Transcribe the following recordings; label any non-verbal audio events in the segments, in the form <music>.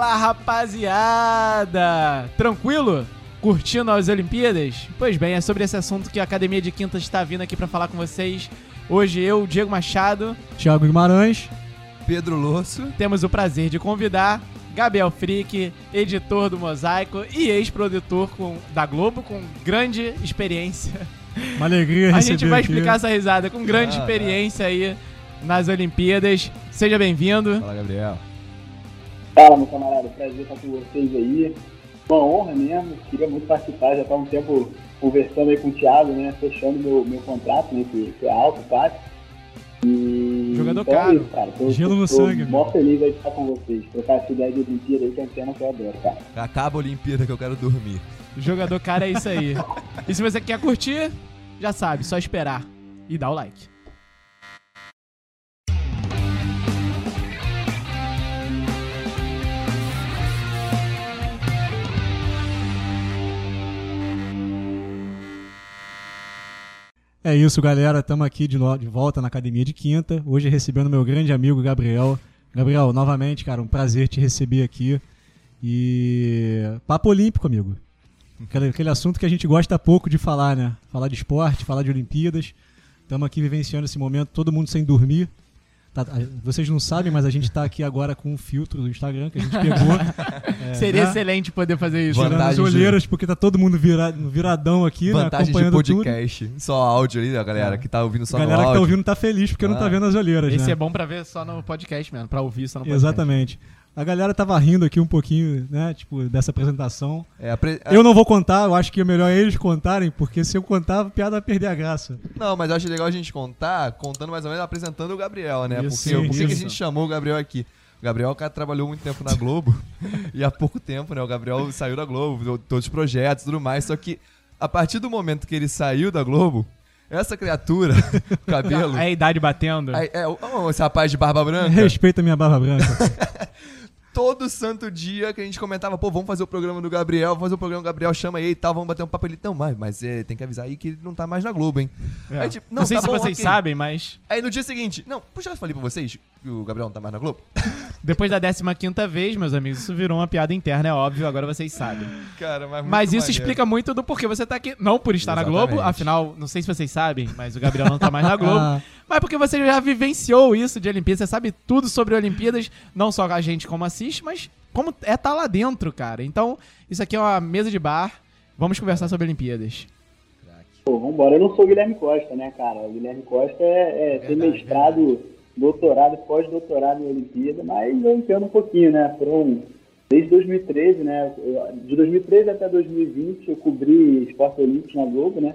Fala rapaziada! Tranquilo? Curtindo as Olimpíadas? Pois bem, é sobre esse assunto que a Academia de Quintas está vindo aqui para falar com vocês. Hoje eu, Diego Machado, Thiago Guimarães, Pedro Losso. temos o prazer de convidar Gabriel Frick, editor do Mosaico e ex-produtor com- da Globo, com grande experiência. uma alegria A gente vai aqui. explicar essa risada com grande Ah, experiência aí nas Olimpíadas. Seja bem-vindo. Fala, Gabriel. Fala, meu camarada, prazer estar com vocês aí. Uma honra mesmo, queria muito participar, já está um tempo conversando aí com o Thiago, né, fechando meu, meu contrato, né, que, que é alto, tá? E... Jogador então é caro. isso, cara. Tô, Gelo no tô sangue, mó feliz aí de estar com vocês, trocar essa ideia de Olimpíada aí, que é um tema que eu adoro, cara. Acaba a Olimpíada que eu quero dormir. Jogador cara é isso aí. E se você quer curtir, já sabe, só esperar e dar o like. É isso, galera. Estamos aqui de, de volta na Academia de Quinta. Hoje recebendo meu grande amigo Gabriel. Gabriel, novamente, cara, um prazer te receber aqui. E. Papo Olímpico, amigo. Aquele, aquele assunto que a gente gosta pouco de falar, né? Falar de esporte, falar de Olimpíadas. Estamos aqui vivenciando esse momento, todo mundo sem dormir. Tá- a- vocês não sabem, mas a gente tá aqui agora com um filtro do Instagram que a gente pegou. <laughs> É, Seria né? excelente poder fazer isso. Tirando as Vantagens de- olheiras, porque tá todo mundo vira, viradão aqui, né? Vantagem de Acompanhando tudo. podcast. Só áudio ali, ó, galera, É. que tá ouvindo só A galera que tá ouvindo tá feliz porque não tá Ah. vendo as olheiras, Esse né? é bom pra ver só no podcast mesmo, pra ouvir só no podcast. Exatamente. A galera tava rindo aqui um pouquinho, né, tipo, dessa apresentação. É, Eu não vou contar, eu acho que é melhor eles contarem, porque se eu contar, a piada vai perder a graça. Não, mas eu acho legal a gente contar, contando mais ou menos, apresentando o Gabriel, né? Isso, porque por que a gente chamou o Gabriel aqui? O Gabriel, cara, trabalhou muito tempo na Globo. <laughs> e há pouco tempo, né? O Gabriel saiu da Globo, todos os projetos e tudo mais. Só que a partir do momento que ele saiu da Globo, essa criatura, <laughs> o cabelo. É a idade batendo. É, é, esse rapaz de barba branca. Respeita a minha barba branca. <laughs> todo santo dia que a gente comentava, pô, vamos fazer o programa do Gabriel, vamos fazer o programa do Gabriel, chama aí e tal, vamos bater um papo ele. Não, mas, mas é, tem que avisar aí que ele não tá mais na Globo, hein? É. Aí, tipo, não, sei tá se bom, vocês ok. sabem, mas Aí no dia seguinte, não, puxa, eu falei pra vocês que o Gabriel não tá mais na Globo? <laughs> depois da 15ª vez, meus amigos, isso virou uma piada interna, é óbvio, agora vocês sabem. Cara, mas muito Mas isso maneiro. explica muito do porquê você tá aqui. Não por estar na Globo, Exatamente. afinal, não sei se vocês sabem, mas o Gabriel não tá mais na Globo. <laughs> Ah, Mas porque você já vivenciou isso de Olimpíadas, você sabe tudo sobre Olimpíadas, não só a gente como assiste, mas como é estar lá dentro, cara. Então, isso aqui é uma mesa de bar. Vamos conversar sobre Olimpíadas. Pô, vambora. Eu não sou o Guilherme Costa, né, cara? O Guilherme Costa é, é Verdade, mestrado, doutorado, pós-doutorado em Olimpíada, mas eu entendo um pouquinho, né? Foram desde 2013, né? De 2013 até 2020 eu cobri esporte olímpico na Globo, né?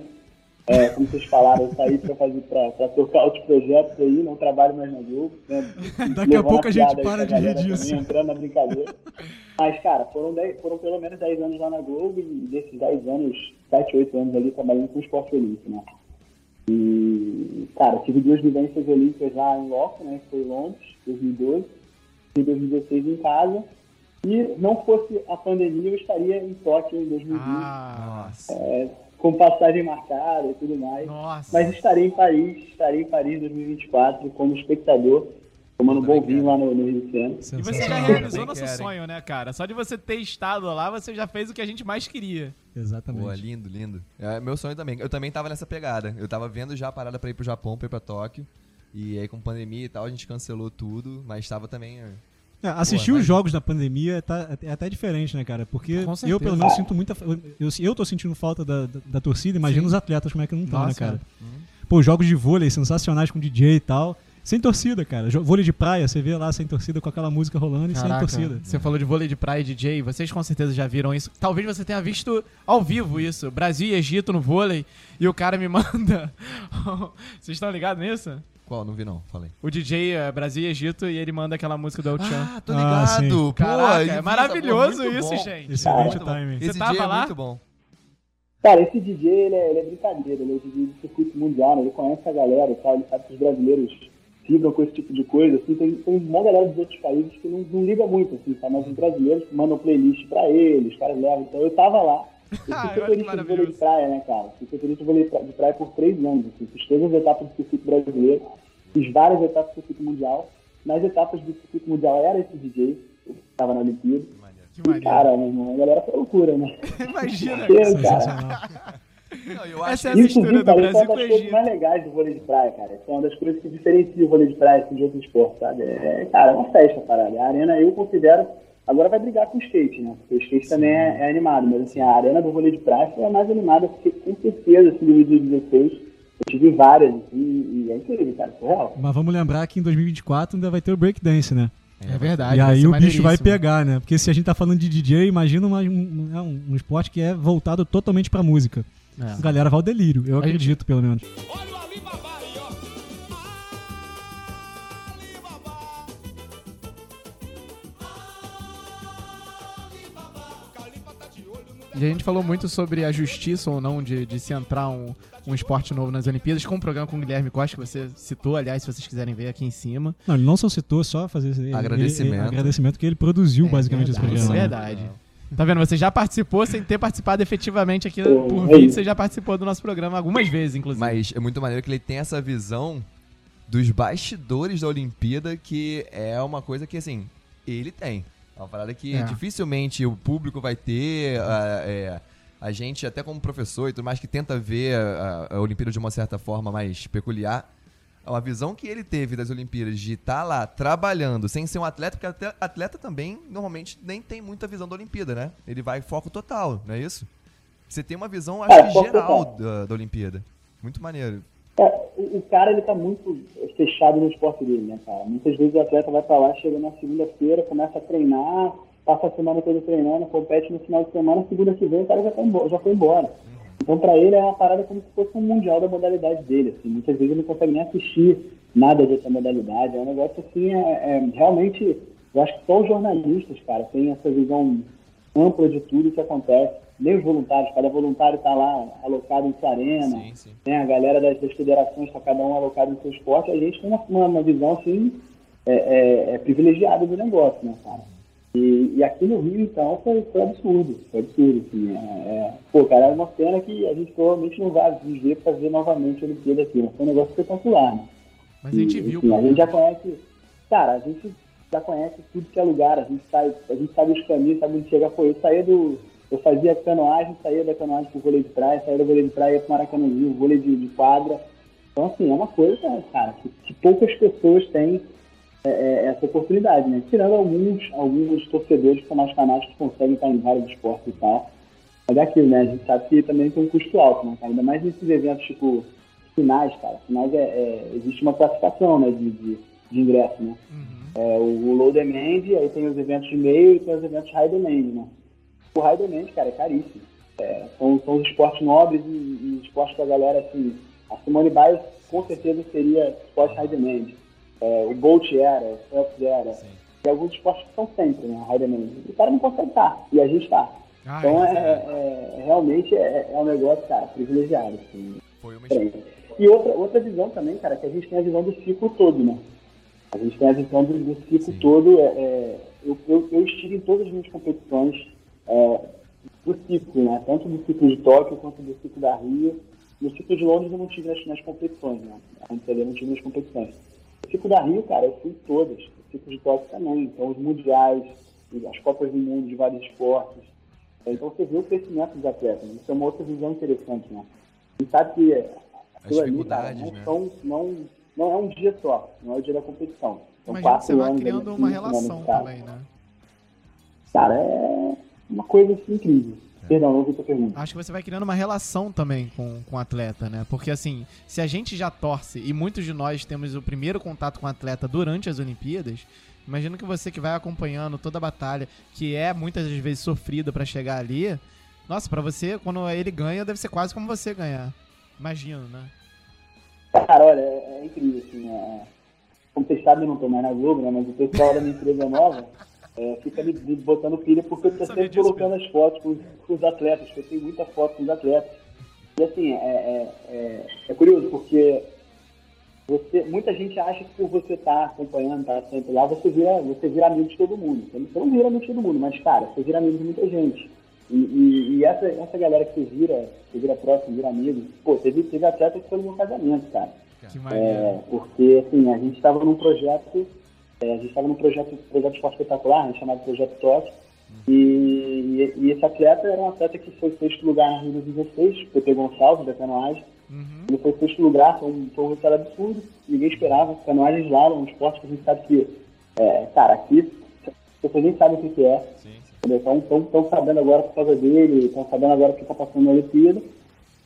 É, como vocês falaram, eu saí para fazer para tocar outros projetos aí, não trabalho mais na Globo. Né? Daqui a pouco a gente para pra de rir disso. também, entrando na brincadeira. Mas, cara, foram, dez- foram pelo menos 10 anos lá na Globo e desses 10 anos, 7, 8 anos ali trabalhando com esporte olímpico, né? E, cara, tive duas vivências olímpicas lá em loco, né? Que foi em Londres, 2012, e 2016 em casa. E não fosse a pandemia, eu estaria em Tóquio em 2020, Ah, é, com passagem marcada e tudo mais. nossa. Mas estarei em Paris, estarei em Paris em 2024 como espectador, tomando um bom vinho lá no, no Rio de Janeiro. E você já realizou nosso querem. sonho, né, cara? Só de você ter estado lá, você já fez o que a gente mais queria. Exatamente. Pô, lindo, lindo. É meu sonho também. Eu também tava nessa pegada. Eu tava vendo já a parada pra ir pro Japão, pra ir pra Tóquio. E aí com pandemia e tal, a gente cancelou tudo, mas tava também... é, É, assistir os jogos na pandemia tá, é até diferente, né, cara? Porque eu, pelo menos, sinto muita. Eu, eu, tô sentindo falta da, da, da torcida, imagina Sim. os atletas como é que não estão, né, Nossa, cara? Uhum. Pô, jogos de vôlei sensacionais com DJ e tal. Sem torcida, cara. Vôlei de praia, você vê lá sem torcida com aquela música rolando e sem Caraca, torcida. Você falou de vôlei de praia e DJ, vocês com certeza já viram isso. Talvez você tenha visto ao vivo isso. Brasil e Egito no vôlei. E o cara me manda. <laughs> vocês estão ligados nisso? Qual? Não vi não, falei. O DJ é Brasil e Egito e ele manda aquela música do El Chan. Ah, tô Ah, ligado! Pô, Caraca, é maravilhoso isso, bom. gente. Excelente timing. Você Esse tava dia é lá? muito bom. Cara, esse DJ, ele é, ele é brincadeira, ele é DJ do circuito mundial, né? ele conhece a galera e tal, ele sabe que os brasileiros vibram com esse tipo de coisa, assim, tem, tem uma galera dos outros países que não, não liga muito, assim, sabe? Mas os brasileiros mandam playlist pra eles, os caras levam, então eu tava lá, <laughs> eu fui Ah, que setorista de vôlei de praia, né, cara? Fui setorista de vôlei de praia por três anos, assim, fiz todas as etapas do circuito brasileiro, fiz várias etapas do circuito mundial, nas etapas do circuito mundial era esse DJ, que estava na Olimpíada. Que E, maneiro. cara, meu irmão, a galera foi loucura, né? <laughs> Imagina. Cara. <laughs> Não, eu acho Essa é a que isso, mistura do cara, é Brasil uma com das o coisas Egito. mais legais do vôlei de praia, cara. É uma das coisas que diferencia o vôlei de praia assim, de outros esportes, sabe? É, cara, é uma festa, parada. A arena eu considero. Agora vai brigar com o skate, né? Porque o skate também é, é animado, mas assim, a arena do vôlei de praia foi a mais animada, porque com certeza, assim, em 2016, eu tive várias, assim, e é incrível, cara, foi real. Mas vamos lembrar que em 2024 ainda vai ter o breakdance, né? É verdade. e aí o bicho vai pegar, né? Porque se a gente tá falando de DJ, imagina uma- um, é um- um esporte que é voltado totalmente pra música. É. A galera vai ao delírio, eu A gente- acredito, pelo menos. Olha a gente falou muito sobre a justiça ou não de, de se entrar um, um esporte novo nas Olimpíadas, com o programa com o Guilherme Costa, que você citou, aliás, se vocês quiserem ver aqui em cima. Não, ele não só citou, só fazer esse- ele- Agradecimento. ele- agradecimento que ele produziu basicamente esse verdade, programa. É né? verdade. Tá vendo? Você já participou sem ter participado efetivamente aqui por é vídeo, você já participou do nosso programa algumas vezes, inclusive. Mas é muito maneiro que ele tem essa visão dos bastidores da Olimpíada, que é uma coisa que, assim, ele tem. É uma parada que É. dificilmente o público vai ter. a- é, a gente, até como professor e tudo mais, que tenta ver a, a Olimpíada de uma certa forma mais peculiar. A visão que ele teve das Olimpíadas de estar lá trabalhando sem ser um atleta, porque até- atleta também normalmente nem tem muita visão da Olimpíada, né? Ele vai foco total, não é isso? Você tem uma visão, acho É, que geral da, da Olimpíada. Muito maneiro. O, cara, ele tá muito fechado no esporte dele, né, cara? Muitas vezes o atleta vai pra lá, chega na segunda-feira, começa a treinar, passa a semana toda treinando, compete no final de semana, segunda que vem o cara já, tá embora, já foi embora. Então, pra ele, é uma parada como se fosse um mundial da modalidade dele, assim. Muitas vezes ele não consegue nem assistir nada dessa modalidade. É um negócio, assim, é, é realmente... Eu acho que só os jornalistas, cara, têm essa visão ampla de tudo que acontece. Nem os voluntários, cada voluntário está lá alocado em sua arena, Sim, sim. né, a galera das, das federações está cada um alocado em seu esporte, a gente tem uma, uma, visão assim é, é, é privilegiada do negócio, né, cara? E, e aqui no Rio, então, foi, foi absurdo, foi absurdo, assim, é, é, pô, cara, é uma cena que a gente provavelmente não vai viver para ver novamente a Olimpíada aqui, mas foi um negócio espetacular, né? Mas a gente E, viu. enfim, a gente já conhece, cara, a gente já conhece tudo que é lugar, a gente sabe, a gente sabe os caminhos, sabe onde chegar. Pô, eu saía do. Eu fazia canoagem, saía da canoagem pro vôlei de praia, saía do vôlei de praia ia pro Maracanãzinho, vôlei de, de quadra. Então, assim, é uma coisa, cara, que, que poucas pessoas têm é, é, essa oportunidade, né? Tirando alguns, alguns torcedores que são mais fanáticos que conseguem estar em vários esportes e tal. Mas é aquilo, né? A gente sabe que também tem um custo alto, né, cara? Ainda mais nesses eventos, tipo, finais, cara. Finais é, é- existe uma classificação, né, de, de, de ingresso, né? É, o, o low demand, aí tem os eventos de meio e tem os eventos high demand, né? O demand, cara, é caríssimo. É, são, são os esportes nobres e, e esportes que a galera, assim... A Simone Biles, com certeza, seria esporte high demand. É, o Bolt era, o Phelps era. E alguns esportes que são sempre, né, high demand. E o cara não consegue estar, e a gente está. Ah, Então, é. é, é- realmente é, é um negócio, cara, privilegiado. Assim, Foi uma. E outra, outra visão também, cara, que a gente tem a visão do ciclo todo, né? A gente tem a visão do, do ciclo todo. É, é, eu, eu, eu estive em todas as minhas competições é, do ciclo, né? Tanto do ciclo de Tóquio quanto do ciclo da Rio. No ciclo de Londres eu não tive nas, nas competições, né? A MTL eu não tive nas competições. O ciclo da Rio, cara, eu fui em todas. O ciclo de Tóquio também. Então, os mundiais, as Copas do Mundo de vários esportes. Então, você vê o crescimento dos atletas. Isso é uma outra visão interessante, né? A gente sabe que aquilo ali, cara, não, né? são, não, não é um dia só, não é o dia da competição. São Imagina que quatro você vai criando ali, uma relação também, né? Cara, é uma coisa assim, incrível. Perdão, ouvi tua pergunta. Acho que você vai criando uma relação também com, com o atleta, né? Porque assim, se a gente já torce e muitos de nós temos o primeiro contato com o atleta durante as Olimpíadas, imagina que você que vai acompanhando toda a batalha, que é muitas das vezes sofrida pra chegar ali, nossa, pra você, quando ele ganha, deve ser quase como você ganhar. Imagino, né? Cara, olha, é, é incrível, assim, é... como vocês sabem, eu não tô mais na Globo, né, mas o pessoal da minha empresa nova é, fica me, botando pilha porque eu tô sempre disso, colocando as fotos com, os- com os atletas, porque eu tenho muita foto com os atletas. E assim, é, é, é, é curioso, porque você, muita gente acha que por você estar acompanhando, estar sempre lá, você vira, você vira amigo de todo mundo. Você não- vira amigo de todo mundo, mas, cara, você vira amigo de muita gente. E, e- e essa, essa galera que você vira, você vira próximo, vira amigo, pô, teve, teve atleta que foi no meu casamento, cara. Que maneiro. É, porque, assim, a gente estava num projeto É, a gente estava num projeto, projeto de esporte espetacular, né, chamado Projeto Toque. E, e, e esse atleta era um atleta que foi sexto lugar na Rio 2016, PT Gonçalves, da canoagem. Ele foi sexto lugar, foi um, foi um resultado absurdo, ninguém esperava. Canoagem lá, um esporte que a gente sabe que, é, cara, aqui, pessoas nem sabem o que, que é. Estão sabendo agora por causa dele, estão sabendo agora o que está passando na Olimpíada.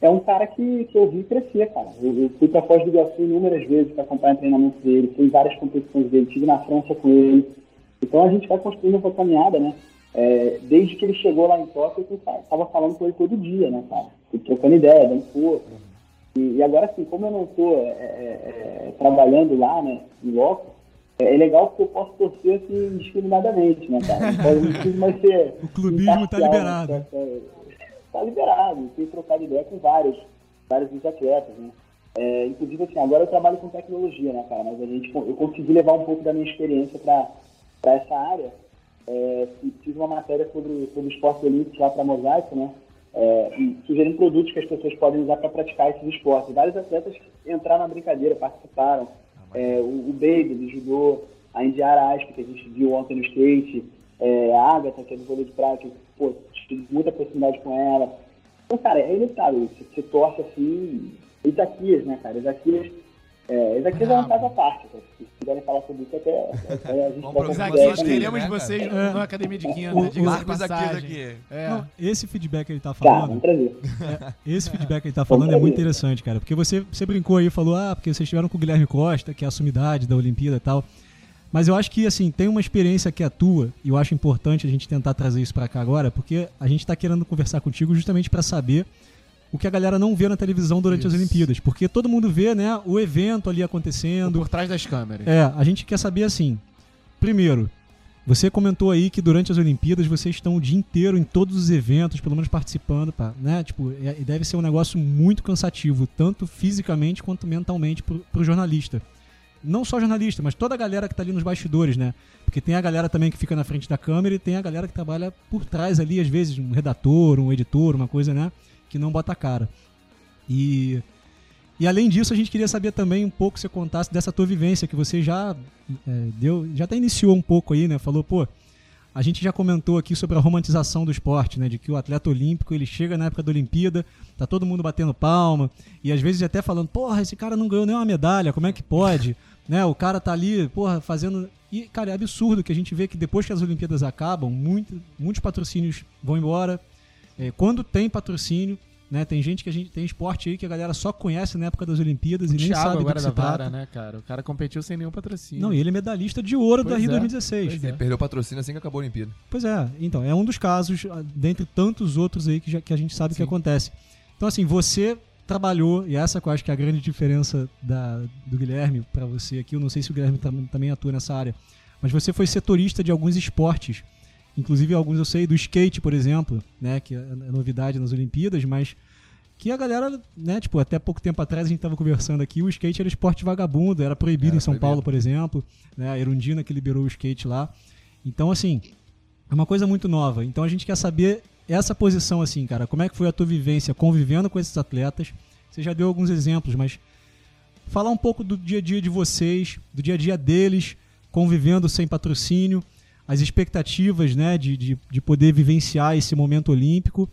É um cara que, que eu vi crescer, cara. Eu, eu fui para Foz do Iguaçu inúmeras vezes para acompanhar o treinamento dele, fui em várias competições dele, estive na França com ele. Então a gente vai construindo essa caminhada, né? É, desde que ele chegou lá em Tóquio, eu estava falando com ele todo dia, né, cara? Fui trocando ideia, dando força. E, e agora, assim, como eu não estou é, é, trabalhando lá, né, em loco, é, é legal porque eu posso torcer assim, indiscriminadamente, né, cara? Então, eu não preciso mais ser. <laughs> O clubismo tá imparcial, liberado. né, cara? Tá liberado, tenho trocado ideia com vários, vários dos atletas, né? É, inclusive, assim, agora eu trabalho com tecnologia, né, cara? Mas a gente, eu consegui levar um pouco da minha experiência para essa área. É, fiz uma matéria sobre, sobre esportes olímpicos lá para Mosaico, né? É, sugerindo produtos que as pessoas podem usar para praticar esses esportes. Vários atletas entraram na brincadeira, participaram. É, o, o Baby, do judô, a Indiara Asp, que a gente viu ontem no skate, é, a Agatha, que é do vôlei de praia, que, pô, tive muita proximidade com ela. Então, cara, é inevitável. Você, você torce assim. Isaquias, né, cara? Isaquias. É, Isaquias é uma casa à parte. Cara. Se quiserem falar sobre isso, até, até a gente Isaquias, Nós né, vocês É. na Academia de Quinta, O- Marcos aqui. É. Não, esse feedback que ele tá Cara, falando, prazer. esse feedback que ele tá <laughs> falando é muito interessante, cara. Porque você, você brincou aí, falou, ah, porque vocês estiveram com o Guilherme Costa, que é a sumidade da Olimpíada e tal. Mas eu acho que, assim, tem uma experiência que é tua, e eu acho importante a gente tentar trazer isso pra cá agora, porque a gente tá querendo conversar contigo justamente pra saber o que a galera não vê na televisão durante as Isso. Olimpíadas. Porque todo mundo vê, né, o evento ali acontecendo, Por trás das câmeras. é, a gente quer saber assim. Primeiro, você comentou aí que durante as Olimpíadas vocês estão o dia inteiro em todos os eventos, pelo menos participando, pá, né? Tipo, é- e deve ser um negócio muito cansativo, tanto fisicamente quanto mentalmente pro, pro jornalista. Não só jornalista, mas toda a galera que tá ali nos bastidores, né? Porque tem a galera também que fica na frente da câmera e tem a galera que trabalha por trás ali, às vezes, um redator, um editor, uma coisa, né? Que não bota a cara. E e além disso, a gente queria saber também um pouco, se você contasse dessa tua vivência, que você já é, deu, já até iniciou um pouco aí, né? Falou, pô, a gente já comentou aqui sobre a romantização do esporte, né? De que o atleta olímpico, ele chega na época da Olimpíada, tá todo mundo batendo palma, e às vezes até falando, porra, esse cara não ganhou nenhuma medalha, como é que pode? Né? O cara tá ali, porra, fazendo... E, cara, é absurdo que a gente vê que depois que as Olimpíadas acabam, muito, muitos patrocínios vão embora. É, quando tem patrocínio, né? Tem gente que a gente tem esporte aí que a galera só conhece na época das Olimpíadas O e nem Thiago sabe do agora que da se trata. vara, né, cara? O cara competiu sem nenhum patrocínio. Não, e ele é medalhista de ouro da Pois Rio é, 2016. pois é. Ele perdeu o patrocínio assim que acabou a Olimpíada. Pois é, então, é um dos casos, ah, dentre tantos outros aí que, já- que a gente sabe que Sim. acontece. Então, assim, você trabalhou, e essa que eu acho que é a grande diferença da, do Guilherme para você aqui, eu não sei se o Guilherme tam- também atua nessa área, mas você foi setorista de alguns esportes, inclusive alguns eu sei, do skate, por exemplo, né, que é é novidade nas Olimpíadas, mas que a galera, né, tipo, até pouco tempo atrás a gente tava conversando aqui, o skate era esporte vagabundo, era proibido Era em São proibido. Paulo, por exemplo, né, a Erundina que liberou o skate lá. Então, assim, é uma coisa muito nova. Então a gente quer saber essa posição, assim, cara. Como é que foi a tua vivência convivendo com esses atletas? Você já deu alguns exemplos, mas falar um pouco do dia a dia de vocês, do dia a dia deles, convivendo sem patrocínio, as expectativas, né, de, de, de poder vivenciar esse momento olímpico.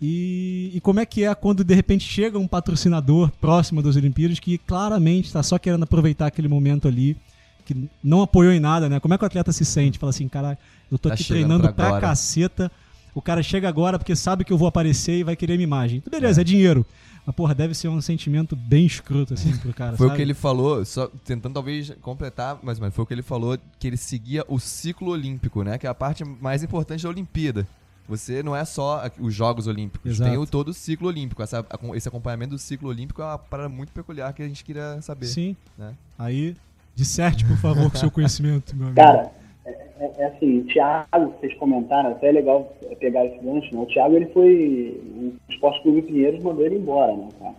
E, e como é que é quando de repente chega um patrocinador próximo das Olimpíadas que claramente está só querendo aproveitar aquele momento ali, que não apoiou em nada, né? Como é que o atleta se sente? Fala assim, cara, eu tô Tá aqui treinando pra pra, caceta. O cara chega agora porque sabe que eu vou aparecer e vai querer minha imagem. Tudo beleza, é, dinheiro. Mas, porra, deve ser um sentimento bem escroto, assim, pro cara. Foi o sabe? que ele falou, só tentando talvez completar, mas, mas foi o que ele falou que ele seguia o ciclo olímpico, né? Que é a parte mais importante da Olimpíada. Você não é só a- os Jogos Olímpicos, Exato. tem o todo o ciclo olímpico. Essa- esse acompanhamento do ciclo olímpico é uma parada muito peculiar que a gente queria saber. Sim. né? Aí, disserte, por favor, com o seu <laughs> conhecimento, meu amigo. Cara, é, é- é assim, o Thiago, que vocês comentaram, até é legal pegar esse gancho, né? O Thiago, ele foi. O Esporte Clube Pinheiros mandou ele embora, né, cara?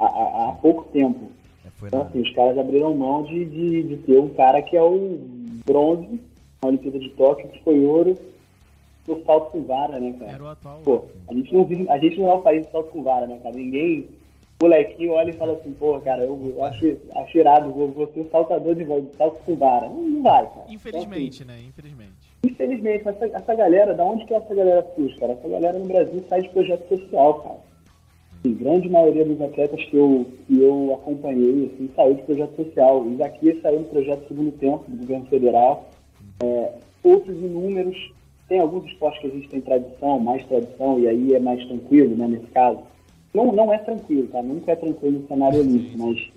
Há, há- há pouco tempo. É, Então, assim, os caras abriram mão de, de, de ter um cara que é o bronze na Olimpíada de Tóquio, que foi ouro no salto com vara, né, cara? Era o atual. Pô, a gente não vive, a gente não é o país do salto com vara, né, cara? Ninguém, molequinho olha e fala assim, pô, cara, eu, eu acho, acho irado, vou, vou ser saltador de salto com vara. Não, não vai, cara. Infelizmente, né? Infelizmente. Assim, infelizmente, essa, essa galera, da onde que essa galera surge, cara? Essa galera no Brasil sai de projeto social, cara. Assim, grande maioria dos atletas que eu, que eu acompanhei, assim, saiu de projeto social. O Isaquias saiu do projeto Segundo Tempo, do governo federal. É, outros inúmeros. Tem alguns esportes que a gente tem tradição, mais tradição, e aí é mais tranquilo, né, nesse caso. Não, não é tranquilo, tá? Nunca é tranquilo no cenário olímpico, mas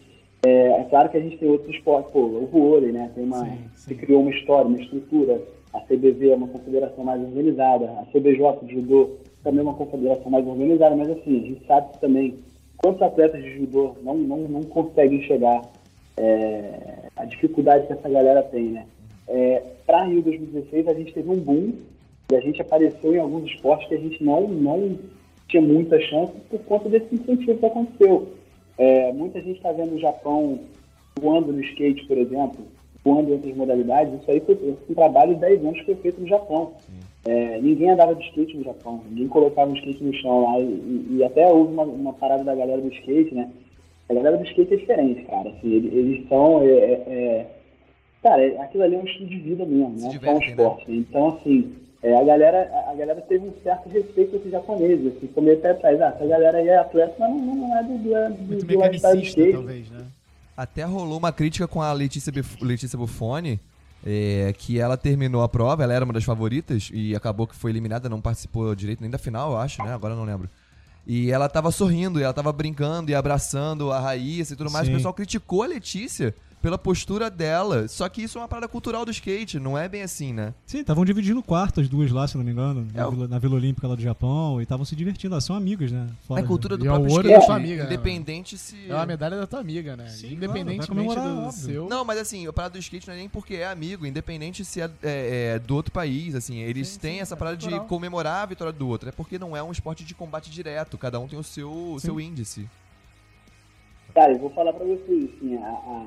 é, é claro que a gente tem outros esportes, pô, o vôlei, né? Tem uma, Sim, se sim. criou uma história, uma estrutura. A CBV é uma confederação mais organizada, a CBJ de judô também é uma confederação mais organizada, mas assim, a gente sabe que também quantos atletas de judô não, não, não conseguem chegar é, a dificuldade que essa galera tem, né? É, para Rio 2016 a gente teve um boom e a gente apareceu em alguns esportes que a gente não, não tinha muita chance por conta desse incentivo que aconteceu. É, muita gente está vendo o Japão voando no skate, por exemplo, voando em outras modalidades. Isso aí foi um trabalho de 10 anos que foi feito no Japão. É, ninguém andava de skate no Japão, ninguém colocava o skate no chão lá. E, e- e até houve uma, uma parada da galera do skate, né? A galera do skate é diferente, cara. Assim, eles, eles são. é, é, é- cara, é- aquilo ali é um estilo de vida mesmo, não é um divertem, né? esporte. Então, assim, é, a, galera, a- galera teve um certo respeito com esses japoneses. Assim, como até atrás, ah, essa galera aí é atleta, mas não, não é do, do, do, Muito do lifestyle do talvez, né? Até rolou uma crítica com a Letícia, Bif- Letícia Buffoni, é, que ela terminou a prova, ela era uma das favoritas e acabou que foi eliminada, não participou direito nem da final, eu acho, né? Agora eu não lembro. E ela tava sorrindo, e ela tava brincando e abraçando a Raíssa e tudo mais. Sim. O pessoal criticou a Letícia pela postura dela. Só que isso é uma parada cultural do skate, não é bem assim, né? Sim, estavam dividindo o quarto as duas lá, se não me engano, na, É, o- Vila, na Vila Olímpica lá do Japão, e estavam se divertindo, elas são amigas, né? Fora, É a cultura do E é próprio skate. da sua amiga, né, independente se. É uma medalha da tua amiga, né? Sim, Independentemente claro, do óbvio. seu. Não, mas assim, a parada do skate não é nem porque é amigo, independente se é, é, é do outro país, assim, eles Sim, têm sim, essa é parada de comemorar a vitória do outro. É porque não é um esporte de combate direto, cada um tem o seu, seu índice. Cara, eu vou falar pra vocês, assim, a, a,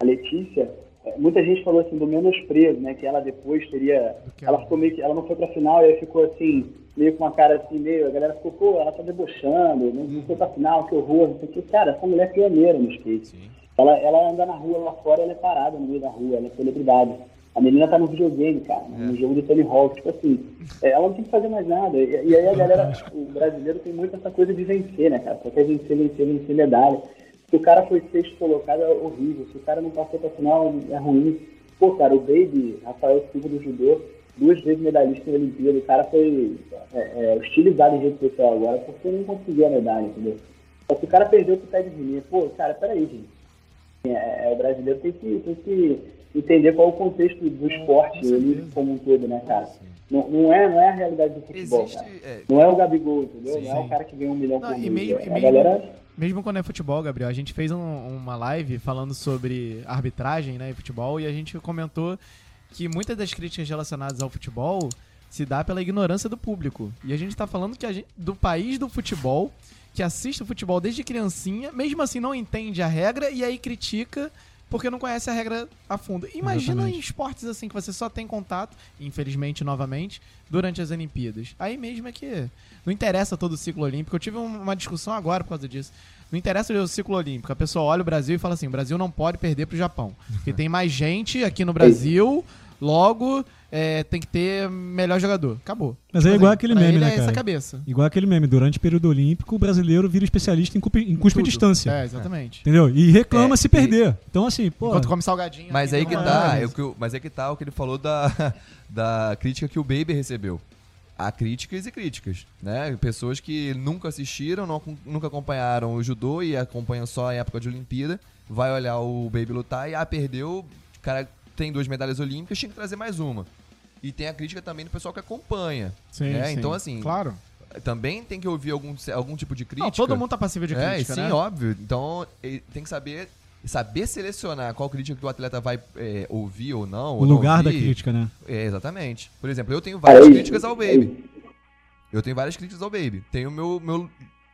a Letícia, é, muita gente falou assim do menosprezo, né? Que ela depois teria. Ela ficou meio que. Ela não foi pra final e aí ficou assim, meio com uma cara assim, meio. A galera ficou, pô, ela tá debochando, não, não foi pra final, que horror, não sei o que. Cara, essa mulher é pioneira no skate. Ela, ela anda na rua lá fora, ela é parada no meio da rua, ela é celebridade. A menina tá no videogame, cara, no jogo do Tony Hawk, tipo assim, é, ela não tem que fazer mais nada. E, e aí a galera, o brasileiro tem muito essa coisa de vencer, né, cara? Só quer vencer, vencer, vencer medalha. Se o cara foi sexto colocado, é horrível. Se o cara não passou pra final, é ruim. Pô, cara, o Baby, Rafael Silva do judô, duas vezes medalhista em Olimpíada, o cara foi é, é, hostilizado em rede social agora porque não conseguiu a medalha, entendeu? Só que o cara perdeu pro Ted Vinier. Pô, cara, peraí, gente. É, é, o brasileiro tem que, tem que entender qual é o contexto do esporte com ali certeza. como um todo, né, cara? Não, não, é, não é a realidade do futebol, Existe. cara. é, Não é o Gabigol, entendeu? Sim, não é sim. o cara que ganha um milhão Não, por e mês. mesmo- É e a mesmo- galera... Mesmo quando é futebol, Gabriel, a gente fez um- uma live falando sobre arbitragem, né, e futebol, e a gente comentou que muitas das críticas relacionadas ao futebol se dá pela ignorância do público. E a gente tá falando que gente, do país do futebol, que assiste o futebol desde criancinha, mesmo assim não entende a regra e aí critica porque não conhece a regra a fundo. Imagina Exatamente. em esportes assim que você só tem contato, infelizmente novamente, durante as Olimpíadas. Aí mesmo é que não interessa todo o ciclo olímpico. Eu tive um- uma discussão agora por causa disso. Não interessa o ciclo olímpico. A pessoa olha o Brasil e fala assim: o Brasil não pode perder pro Japão. Porque <laughs> tem mais gente aqui no Brasil, logo é, tem que ter melhor jogador. Acabou. Mas é igual aquele pra meme, ele né, é essa cara? cabeça. Igual aquele meme, durante o período olímpico, o brasileiro vira especialista em cuspe, em cuspe distância. É, exatamente. Entendeu? E reclama É, se e- perder. Então, assim, pô. Enquanto come salgadinho. Mas ali, aí que não tá, é o que mas aí que tá o que ele falou da, <laughs> da crítica que o Baby recebeu. Há críticas e críticas, né? Pessoas que nunca assistiram, não nunca acompanharam o judô e acompanham só a época de Olimpíada, vai olhar o Baby lutar e ah, perdeu, o cara tem duas medalhas olímpicas, tinha que trazer mais uma. E tem a crítica também do pessoal que acompanha. Sim, né? sim. Então, assim, Claro. também tem que ouvir algum, algum tipo de crítica. Não, todo mundo tá passível de É, crítica, sim, né? óbvio. Então, tem que saber saber selecionar qual crítica que o atleta vai é, ouvir ou não. o ou não lugar da ouvir. crítica, né? É, exatamente. Por exemplo, eu tenho várias críticas ao Baby. Eu tenho várias críticas ao Baby. Tenho meu, meu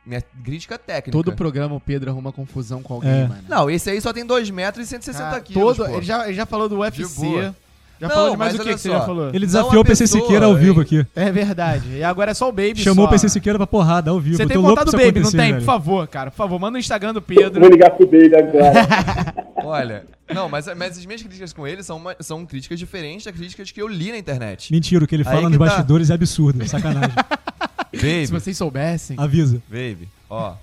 minha crítica técnica. Todo programa o Pedro arruma confusão com alguém, É. mano. Não, esse aí só tem 2 metros e 160 Cara, quilos, todo, pô. ele, já, ele já falou do UFC. boa. Já Não, falou de mais o que que você já falou? Ele desafiou a o PC Siqueira ao vivo aqui. É verdade. E agora é só o Baby Chamou só. o PC Siqueira pra porrada ao vivo. Você tem tô louco contato pra do isso Baby, não tem? velho. Por favor, cara. Por favor, manda no Instagram do Vou Pedro. ligar pro Baby agora. <laughs> Olha, não, mas, mas as minhas críticas com ele são, uma- são críticas diferentes das críticas que eu li na internet. Mentira, o que ele fala que nos tá. bastidores é absurdo, é sacanagem. <laughs> Se Baby, vocês soubessem. Avisa. baby, ó.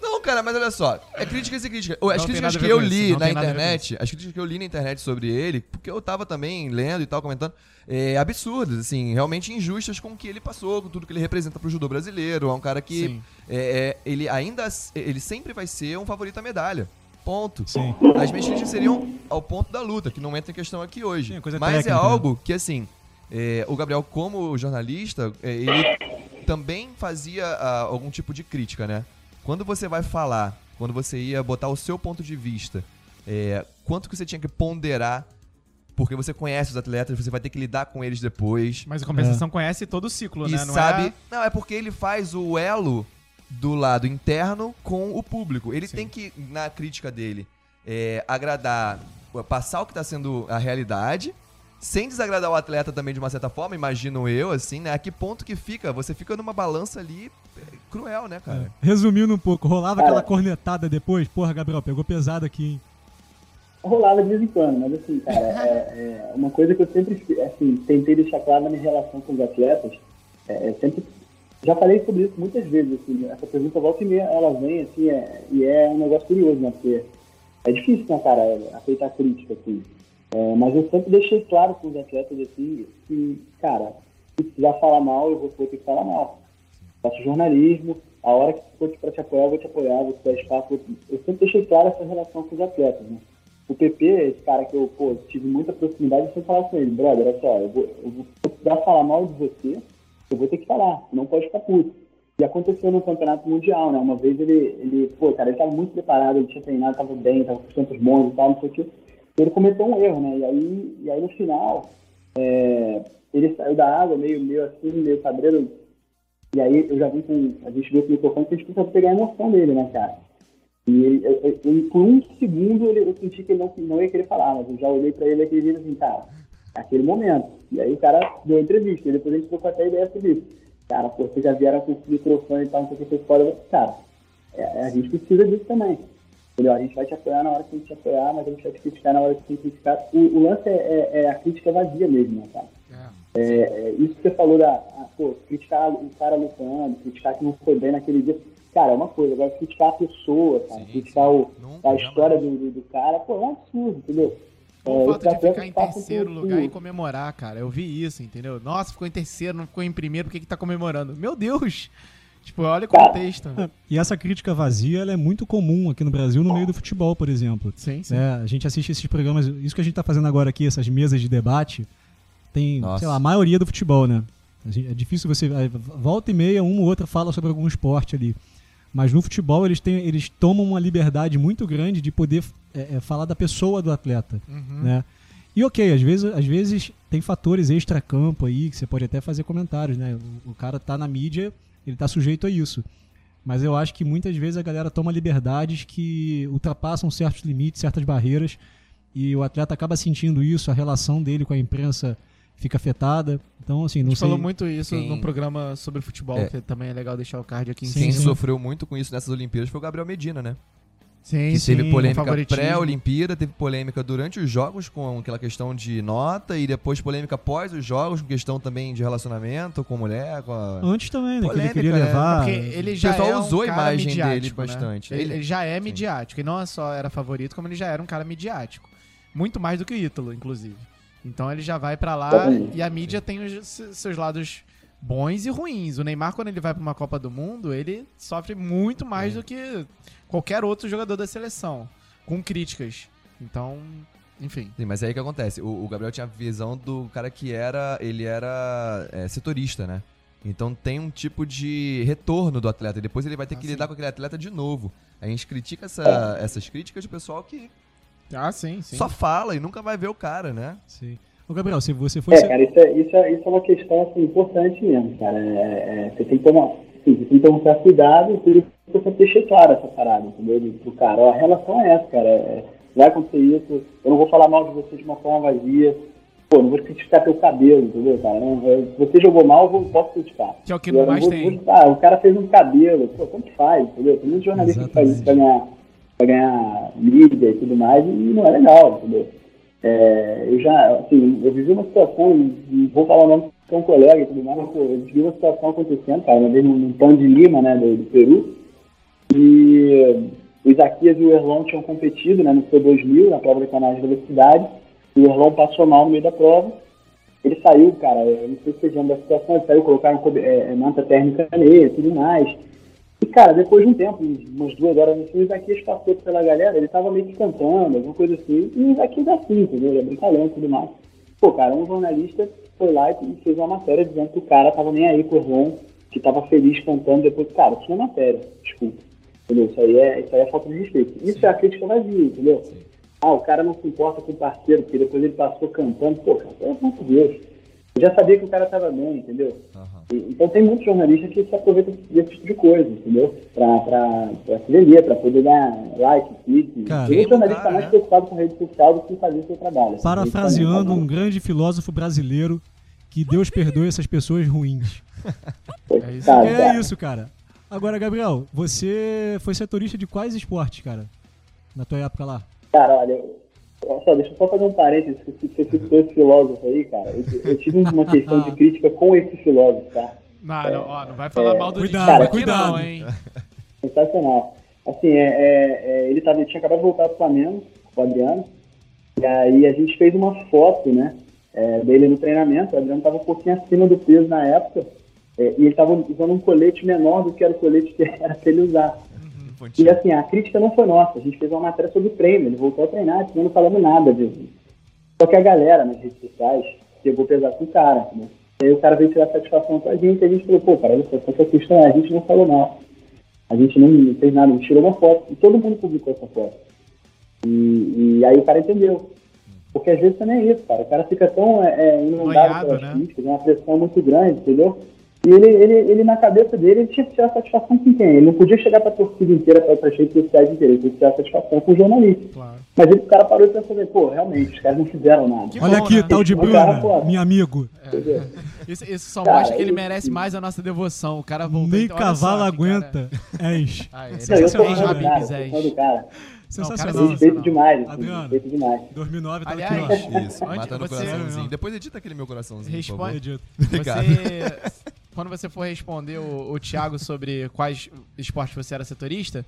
Não, cara, mas olha só, é críticas e críticas. As Não críticas que eu li não na internet, as críticas que eu li na internet sobre ele, porque eu tava também lendo e tal, comentando, é, absurdas, assim, realmente injustas com o que ele passou, com tudo que ele representa pro judô brasileiro. É um cara que Sim. é, é, ele ainda, ele sempre vai ser um favorito à medalha. Ponto. Sim. As minhas críticas seriam ao ponto da luta, que não entra em questão aqui hoje. Sim, coisa Mas técnica, é né? algo que, assim, é, o Gabriel, como jornalista, é, ele também fazia ah, algum tipo de crítica, né? Quando você vai falar, quando você ia botar o seu ponto de vista, é, quanto que você tinha que ponderar, porque você conhece os atletas, você vai ter que lidar com eles depois. Mas a compensação conhece todo o ciclo, E né? Não sabe. é... Não, é porque ele faz o elo do lado interno com o público. Ele tem que, na crítica dele, é, agradar, passar o que está sendo a realidade, sem desagradar o atleta também de uma certa forma, imagino eu, assim, né? A que ponto que fica? Você fica numa balança ali é, cruel, né, cara? Resumindo um pouco, rolava Cara. aquela cornetada depois? Porra, Gabriel, pegou pesado aqui, hein? Rolava de vez em quando, mas assim, cara, <laughs> é, é uma coisa que eu sempre assim, tentei deixar claro na minha relação com os atletas, é, é sempre. Já falei sobre isso muitas vezes, assim, essa pergunta volta e meia, ela vem, assim, é, e é um negócio curioso, né? Porque é difícil, né, cara, aceitar crítica, assim. É, mas eu sempre deixei claro com os atletas, assim, que, cara, se precisar falar mal, eu vou, ter que falar mal. Faço jornalismo, a hora que for pra te apoiar, eu vou te apoiar, vou te dar espaço. Eu, sempre deixei claro essa relação com os atletas, né? O PP, esse cara que eu, pô, tive muita proximidade, eu sempre falava com ele, brother, olha só, eu vou, eu vou precisar falar mal de você, eu vou ter que falar, não pode ficar puto. E aconteceu no campeonato mundial, né? Uma vez ele, ele pô, cara, ele tava muito preparado, ele tinha treinado, tava bem, tava com os tempos bons e tal, não sei o quê. Ele cometeu um erro, né? E aí, e aí no final, é, ele saiu da água meio, meio assim, meio cabreiro. E aí eu já vi com. A gente viu com o microfone que a gente precisa pegar a emoção dele, né, cara? E ele, eu- eu- por um segundo ele- eu senti que ele não, não ia querer falar, mas eu já olhei pra ele aquele vídeo assim, cara, aquele momento. E aí o cara deu entrevista, e depois a gente trocou até ideia sobre isso. Cara, pô, vocês já vieram com esse microfone e tal, não sei o que, vocês podem. Cara, é, a gente precisa disso também. Entendeu? A gente vai te apoiar na hora que a gente te apoiar, mas a gente vai te criticar na hora que a gente criticar. O, o lance é, é- é a crítica vazia mesmo, né, cara? É, é, isso que você falou da, ah, pô, criticar o cara lutando, criticar que não foi bem naquele dia. Cara, é uma coisa, agora criticar a pessoa, cara, Sim, criticar sim. o, Nunca, a história do, do, do cara, pô, é um absurdo, entendeu? O É, fato de ficar em terceiro lugar e comemorar, cara. Eu vi isso, entendeu? Nossa, ficou em terceiro, não ficou em primeiro, por que que tá comemorando? Meu Deus! Tipo, olha o contexto. E essa crítica vazia ela é muito comum aqui no Brasil no meio do futebol, por exemplo. Sim, sim. É, a gente assiste esses programas, isso que a gente tá fazendo agora aqui, essas mesas de debate, tem, Nossa. sei lá, a maioria do futebol, né? É difícil você. é, Volta e meia, um ou outro fala sobre algum esporte ali. Mas no futebol eles, têm, eles tomam uma liberdade muito grande de poder é, é, falar da pessoa do atleta. Uhum. Né? E ok, às vezes, às vezes tem fatores extra-campo aí que você pode até fazer comentários, né? O, o cara tá na mídia, ele tá sujeito a isso. Mas eu acho que muitas vezes a galera toma liberdades que ultrapassam certos limites, certas barreiras, e o atleta acaba sentindo isso, a relação dele com a imprensa fica afetada. Então, assim, A não gente sei. falou muito isso quem- num programa sobre futebol, É. que também é legal deixar o card aqui em Sim, Quem cima. sim. sofreu muito com isso nessas Olimpíadas foi o Gabriel Medina, né? Sim, Que sim, teve polêmica pré-Olimpíada, teve polêmica durante os jogos com aquela questão de nota e depois polêmica após os jogos com questão também de relacionamento com mulher, com a... Antes também, né? Que ele Polêmica, queria né? levar. Porque ele já pessoal é um usou a imagem dele né? bastante. Ele, Ele- já é midiático. E não só era favorito, como ele já era um cara midiático. Muito mais do que o Ítalo, inclusive. Então ele já vai pra lá e a mídia tem os se- seus lados bons e ruins. O Neymar, quando ele vai pra uma Copa do Mundo, ele sofre muito mais do que qualquer outro jogador da seleção. Com críticas. Então, enfim. Sim, mas é aí que acontece. O, o Gabriel tinha a visão do cara que era. Ele era é, setorista, né? Então tem um tipo de retorno do atleta. E depois ele vai ter Ah, que sim. lidar com aquele atleta de novo. A gente critica essa- essas críticas de pessoal que Ah, sim, sim. só fala e nunca vai ver o cara, né? Sim. Ô, Gabriel, se você foi. É, cara, isso é, isso é, isso é uma questão assim, importante mesmo, cara. É, é, você tem que tomar, sim, você tem que tomar cuidado e por isso que eu sempre deixei claro essa parada, entendeu? De- Pro cara, ó, a relação é essa, cara. é- vai acontecer isso, eu não vou falar mal de você de uma forma vazia. pô, não vou criticar teu cabelo, entendeu, cara? Não, é, se você jogou mal, eu vou- posso criticar. Que é o que não mais vou- tem. vou- ah, o cara fez um cabelo, pô, como que faz, entendeu? Tem muitos jornalistas que fazem isso pra ganhar, pra ganhar mídia e tudo mais, e não é legal, entendeu? É, eu já, assim, eu vivi uma situação, e vou falar o nome com um colega e tudo mais, eu vivi uma situação acontecendo, cara, uma num, pão de Lima, né, do, do Peru, e o Isaquias e o Erlon tinham competido, né, no P2000, na prova de canais de velocidade, e o Erlon passou mal no meio da prova, ele saiu, cara, eu não sei se vocês lembram da situação, ele saiu, colocaram é, é, manta térmica nele e tudo mais. E, cara, depois de um tempo, umas duas horas no o Isaquias passou pela galera, ele tava meio que cantando, alguma coisa assim, e o Isaquias é assim, entendeu? Ele é brincalhão e tudo mais. Pô, cara, um jornalista foi lá e fez uma matéria dizendo que o cara tava nem aí com o Erlon, que tava feliz cantando, depois, cara, tinha matéria, desculpa. Entendeu? Isso aí é, isso aí é falta de respeito. Isso é a crítica vazia, entendeu? Ah, o cara não se importa com o parceiro, porque depois ele passou cantando. Pô, cara, pelo amor de Deus. Eu já sabia que o cara tava bem, entendeu? E- então tem muitos jornalistas que se aproveitam desse tipo de coisa, entendeu? Pra, pra, pra se vender, pra poder dar like, clique. Tem jornalista Cara, mais né? preocupado com rede social do que fazer o seu trabalho. Parafraseando um Então, grande filósofo brasileiro, que Deus perdoe essas pessoas ruins. É isso. cara, É isso, cara. Agora, Gabriel, você foi setorista de quais esportes, cara? Na tua época lá? Cara, olha, eu- olha só, deixa eu só fazer um parênteses, que você citou esse filósofo aí, cara. Eu, eu tive uma <laughs> questão de crítica com esse filósofo, tá? Não, não, ó, não vai falar mal do Cuidado, aqui cuidado. não, hein? <laughs> Sensacional. Assim, é, é, é, ele, tava, ele tinha acabado de voltar pro Flamengo, com o Adriano, e aí a gente fez uma foto, né, é, dele no treinamento, o Adriano tava um pouquinho acima do peso na época, é, e ele tava usando um colete menor do que era o colete que <laughs> era pra ele usar. E assim, a crítica não foi nossa, a gente fez uma matéria sobre o treino, ele voltou a treinar, senão não falamos nada disso. Só que a galera nas redes sociais pegou pesado com o cara, né? E aí o cara veio tirar satisfação pra gente, e a gente falou, pô, cara, olha só, só que a questão é, a gente não falou mal. A gente não, fez nada, a gente tirou uma foto, e todo mundo publicou essa foto. E, e aí o cara entendeu. Porque às vezes também é isso, cara. O cara fica tão é, é, inundado Noiado, pelas né? críticas, é uma pressão muito grande, entendeu? E ele, ele, ele na cabeça dele, ele tinha que tirar satisfação com quem? Ele não podia chegar pra torcida inteira, pra, as redes sociais inteiras, ele tinha que tirar satisfação com o jornalista. Claro. Mas ele, o cara parou e pensou, assim, pô, realmente, os caras não fizeram nada. Que Olha bom, aqui, né? tal de O cara, Bruna, pô. meu amigo. Entendeu? Isso, isso só Cara, mostra que ele ele- merece mais a nossa devoção. O cara voltou Nem então, cavalo só aguenta. És. Ah, é sou ex fã do Habib cara. Sensacional. Não, Respeito demais, assim, Adriano. respeito demais. 2009 tá Aliás, aqui, ó. Isso, Antes mata no você- coraçãozinho. Depois edita aquele meu coraçãozinho, por favor. Responde. Edito. Obrigado. Você, <laughs> quando você for responder o, o Thiago sobre quais esportes você era setorista,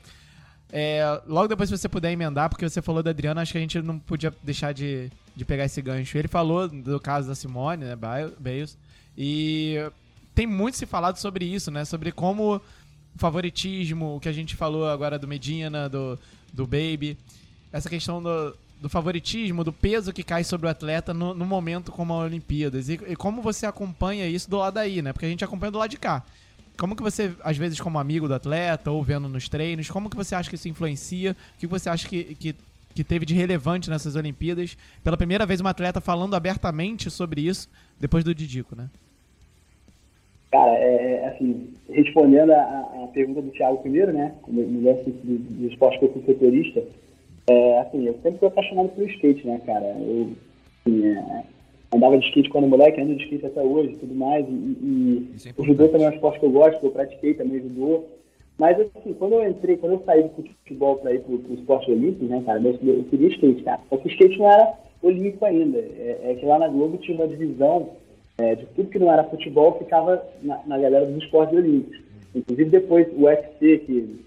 é, logo depois se você puder emendar, porque você falou da Adriana, acho que a gente não podia deixar de, de pegar esse gancho. Ele falou do caso da Simone, né, Ba- Bales, e tem muito se falado sobre isso, né, sobre como o favoritismo, o que a gente falou agora do Medina, do, do Baby, essa questão do, do favoritismo, do peso que cai sobre o atleta no, no momento como a Olimpíadas. E, e como você acompanha isso do lado aí, né? Porque a gente acompanha do lado de cá. Como que você, às vezes, como amigo do atleta, ou vendo nos treinos, como que você acha que isso influencia? O que você acha que, que, que teve de relevante nessas Olimpíadas? Pela primeira vez, uma atleta falando abertamente sobre isso, depois do Didico, né? Cara, é, assim, respondendo a, a pergunta do Thiago primeiro, né, no lance do esporte que eu fui setorista, é, assim, eu sempre fui apaixonado pelo skate, né, cara, eu assim, é, andava de skate quando moleque, ando de skate até hoje e tudo mais, e, e é o judô também é um esporte que eu gosto, que eu pratiquei também judô, mas assim, quando eu entrei, quando eu saí do futebol para ir pro, pro esporte olímpico, né, cara, eu, eu queria skate, cara, só que o skate não era olímpico ainda, é, é que lá na Globo tinha uma divisão é, de tudo que não era futebol ficava na, na galera dos esportes olímpicos. Inclusive depois o UFC, que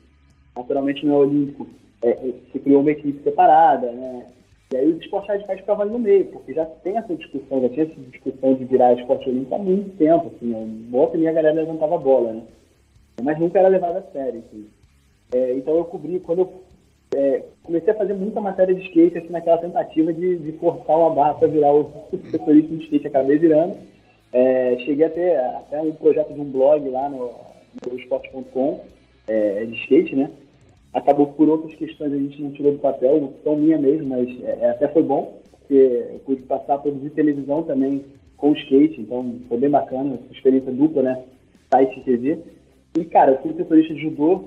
naturalmente não é olímpico, é, se criou uma equipe separada, né? E aí os esportes radicais ficavam ali no meio, porque já tem essa discussão, já tinha essa discussão de virar esporte olímpico há muito tempo, assim, né? Bota e a galera levantava a bola, né? Mas nunca era levado a sério, assim. É, então eu cobri, quando eu é, comecei a fazer muita matéria de skate, assim, naquela tentativa de, de forçar uma barra para virar o <laughs> setorista de skate, acabei virando. É, cheguei a ter até um projeto de um blog lá no, no esporte.com, é, de skate, né? Acabou por outras questões a gente não tirou do papel, opção minha mesmo, mas é, até foi bom, porque eu pude passar a produzir televisão também com skate, então foi bem bacana, experiência dupla, né? Site e TV. E, cara, eu fui setorista de judô,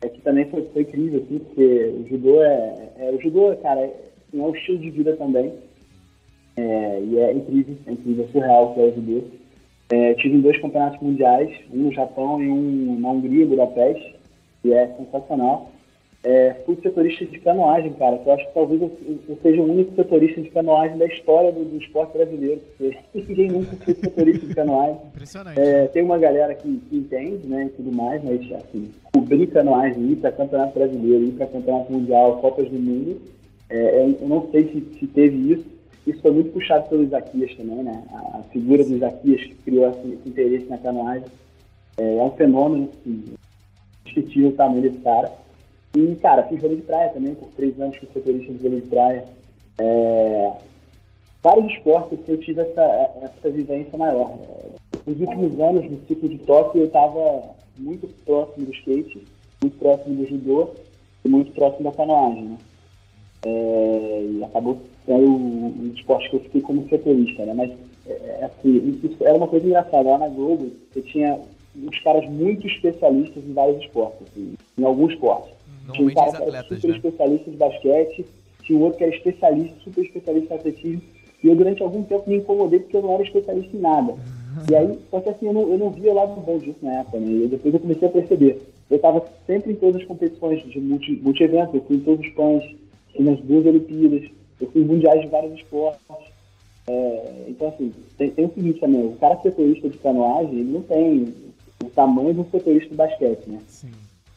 é que também foi, foi incrível, assim, porque o judô é, é o judô, cara, é, assim, é um estilo de vida também. É, e é incrível, é incrível, é surreal que é o judô. É, tive em dois campeonatos mundiais, um no Japão e um na Hungria, Budapeste, que é sensacional. É, fui setorista de canoagem, cara, que eu acho que talvez eu, eu seja o único setorista de canoagem da história do, do esporte brasileiro, porque <laughs> ninguém nunca foi setorista de canoagem. Impressionante. É, tem uma galera que, que entende, né, e tudo mais, mas assim, cobrir canoagem, ir para campeonato brasileiro, ir para campeonato mundial, Copas do Mundo, é, é, eu não sei se, se teve isso. Isso foi muito puxado pelo Isaquias também, né? A, a figura do Isaquias que criou esse, esse interesse na canoagem. É, é um fenômeno, assim, indiscutível o tamanho desse cara. E, cara, fiz vôlei de praia também, por três anos fui setorista de vôlei de praia. É, vários esportes que eu tive essa, essa vivência maior. Nos últimos anos, no ciclo de Tóquio, eu estava muito próximo do skate, muito próximo do judô e muito próximo da canoagem, né? É, e acabou sendo um, esporte que eu fiquei como setorista, né? Mas, é, assim, isso era uma coisa engraçada. Lá na Globo, eu tinha uns caras muito especialistas em vários esportes, assim, em alguns esportes. Tinha um cara que era super né? especialista de basquete, tinha um outro que era especialista, super especialista em atletismo, e eu durante algum tempo me incomodei porque eu não era especialista em nada. E aí, só que assim, eu não, eu não via o lado bom disso na época, né? E depois eu comecei a perceber. Eu estava sempre em todas as competições de multi- multi-eventos, eu fui em todos os pães, fui nas duas Olimpíadas, eu fui em mundiais de vários esportes. É, então, assim, tem, tem o seguinte também, o cara setorista de canoagem, ele não tem o tamanho um setorista de basquete, né? Sim.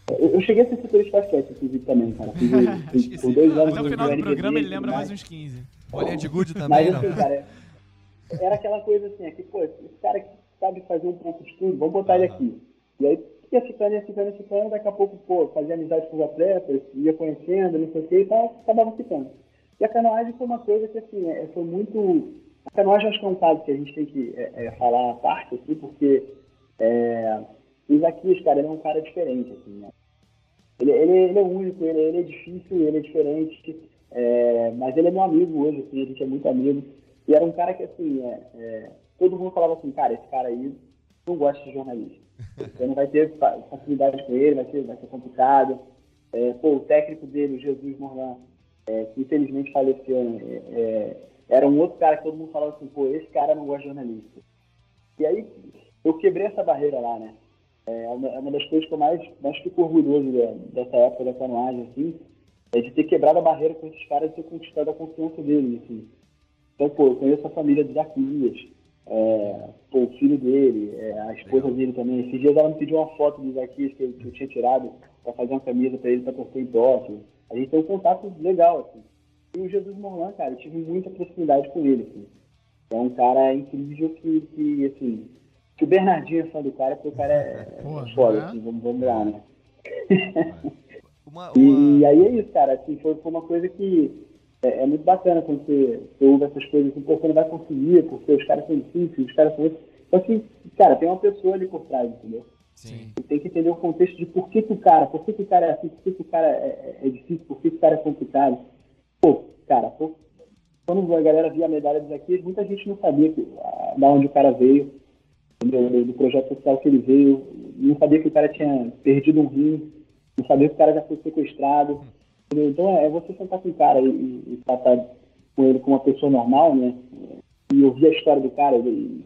Eu, eu cheguei a ser setorista de basquete, inclusive, também, cara. Fiz, <laughs> fiz, por dois anos Até o final do NBB, programa ele lembra mais uns 15. Bolinha de gude também, Mas não? assim, cara, era aquela coisa assim, é que, pô, esse cara que sabe fazer um pouco de tudo, vamos botar ele aqui. E aí ia ficando, ia ficando, ia ficando, daqui a pouco, pô, fazia amizade com os atletas, ia conhecendo, não sei o que, e tal, acabava ficando. E a canoagem foi uma coisa que, assim, é, foi muito... A canoagem acho que é um caso que a gente tem que é, é, falar à parte aqui, porque é, o Isaquias, cara, ele é um cara diferente, assim, né? Ele, ele, ele é único, ele, ele é difícil, ele é diferente, é, mas ele é meu amigo hoje, assim, a gente é muito amigo. E era um cara que, assim, é, é, todo mundo falava assim, cara, esse cara aí não gosta de jornalista. Você <laughs> não vai ter fa- facilidade com ele, vai ser, vai ser complicado. É, pô, o técnico dele, o Jesus Morlan, é, que infelizmente faleceu, né, é, era um outro cara que todo mundo falava assim, pô, esse cara não gosta de jornalista. E aí eu quebrei essa barreira lá, né? É uma, é uma das coisas que eu mais, mais fico orgulhoso dessa época da canoagem, assim, é de ter quebrado a barreira com esses caras e ter conquistado a confiança deles, assim. Então, pô, eu conheço a família do Zaquias, é, pô, o filho dele, é, a esposa Legal. dele também. Esses dias ela me pediu uma foto do Zaquias que eu, que eu tinha tirado pra fazer uma camisa pra ele pra torcer em Tóquio. A gente tem um contato legal, assim. E o Jesus Morlan, cara, eu tive muita proximidade com ele, assim. É um cara incrível que, que assim, que o Bernardinho é fã do cara, porque o cara é, <laughs> é foda, né? assim, vamos, vamos lá, né? <laughs> Uma, E uma... aí é isso, cara, assim, foi, foi uma coisa que é, é muito bacana quando você, você ouve essas coisas, assim, pô, você não vai conseguir, porque os caras são difíceis, os caras são outros. Então, assim, cara, tem uma pessoa ali por trás, entendeu? Sim. Você tem que entender o contexto de por que, que o cara, por que, que o cara é assim, por que, que o cara é, é- é difícil, por que, que o cara é complicado. Pô, cara, pô, quando a galera via a medalha dos aqui, muita gente não sabia que, ah, da onde o cara veio, do, do projeto social que ele veio, não sabia que o cara tinha perdido um rim, não sabia que o cara já foi sequestrado. entendeu? Então é, é você sentar com o cara e, e- e tratar com ele como uma pessoa normal, né? E ouvir a história do cara. e-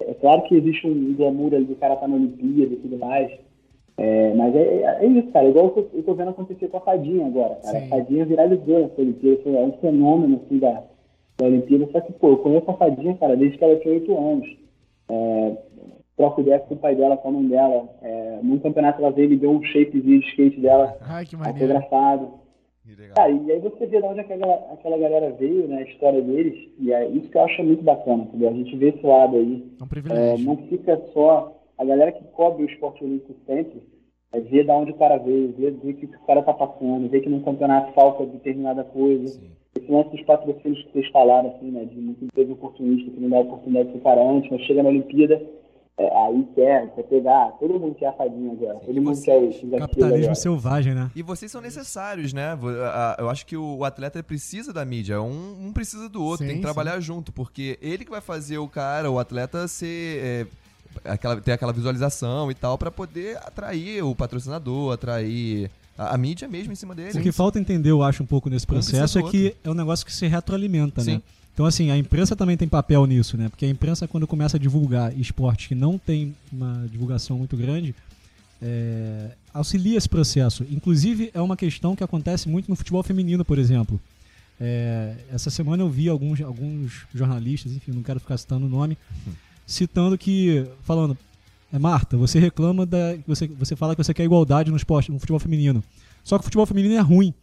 é claro que existe um glamour ali do cara estar na Olimpíada e tudo mais. É, mas é, é- é isso, cara. Igual eu eu tô vendo acontecer com a Fadinha agora, cara. Sim. A Fadinha viralizou nessa Olimpíada. Foi- É um fenômeno, assim, da, da Olimpíada. Só que, pô, eu conheço a Fadinha, cara, desde que ela tinha 8 anos. É, troco ideia com o pai dela, com a mãe dela. É, num campeonato ela veio e me deu um shapezinho de skate dela, Ai, que maneiro. autografado. Que legal. Cara, e aí você vê de onde aquela, aquela galera veio, né? A história deles. E é isso que eu acho muito bacana, entendeu? A gente vê esse lado aí. É um É, privilégio. não fica só. A galera que cobre o esporte olímpico sempre é ver de onde o cara veio, ver, ver o que o cara tá passando, ver que num campeonato falta determinada coisa. Sim. Esse lance dos patrocínios que vocês falaram, assim, né? De muita empresa oportunista que não dá oportunidade pro cara antes, mas chega na Olimpíada, é, aí quer, quer pegar. Todo mundo quer a fadinha agora. Sim, Todo mundo quer Capitalismo agora. selvagem, né? E vocês são necessários, né? Eu acho que o atleta precisa da mídia. Um, um precisa do outro, Sim, tem que trabalhar junto, porque ele que vai fazer o cara, o atleta, ser. é, aquela, ter aquela visualização e tal, pra poder atrair o patrocinador, atrair a, a mídia mesmo em cima dele. O que falta entender, eu acho, um pouco nesse processo é que é um negócio que se retroalimenta, né? Sim. Então, assim, a imprensa também tem papel nisso, né? Porque a imprensa, quando começa a divulgar esportes que não tem uma divulgação muito grande, é, auxilia esse processo. Inclusive, é uma questão que acontece muito no futebol feminino, por exemplo. É, essa semana eu vi alguns, alguns jornalistas, enfim, não quero ficar citando o nome, citando que, falando, é, Marta, você reclama da. Você, você fala que você quer igualdade no esporte, no futebol feminino. Só que o futebol feminino é ruim.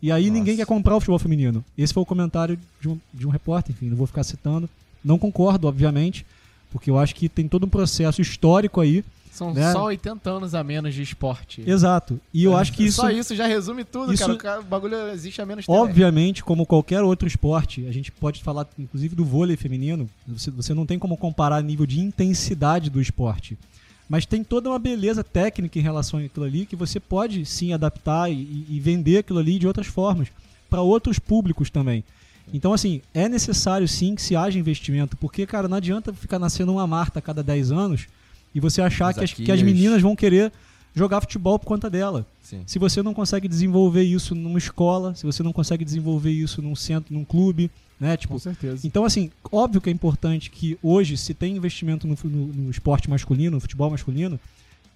E aí Nossa. ninguém quer comprar o futebol feminino. Esse foi o comentário de um, de um repórter, enfim, não vou ficar citando. Não concordo, obviamente, porque eu acho que tem todo um processo histórico aí. São Né? só 80 anos a menos de esporte. Exato. E eu acho que isso. Só isso já resume tudo, isso- cara. O cara- O bagulho existe há menos tempo. Obviamente, como qualquer outro esporte, a gente pode falar inclusive do vôlei feminino, você, você não tem como comparar nível de intensidade do esporte. Mas tem toda uma beleza técnica em relação àquilo ali que você pode sim adaptar e, e vender aquilo ali de outras formas para outros públicos também. Então, assim, é necessário sim que se haja investimento, porque, cara, não adianta ficar nascendo uma Marta a cada 10 anos e você achar que as, que as meninas vão querer jogar futebol por conta dela Sim. se você não consegue desenvolver isso numa escola, se você não consegue desenvolver isso num centro, num clube, né? Tipo, Com certeza. então, assim, óbvio que é importante que hoje se tem investimento no, no- no esporte masculino, no futebol masculino,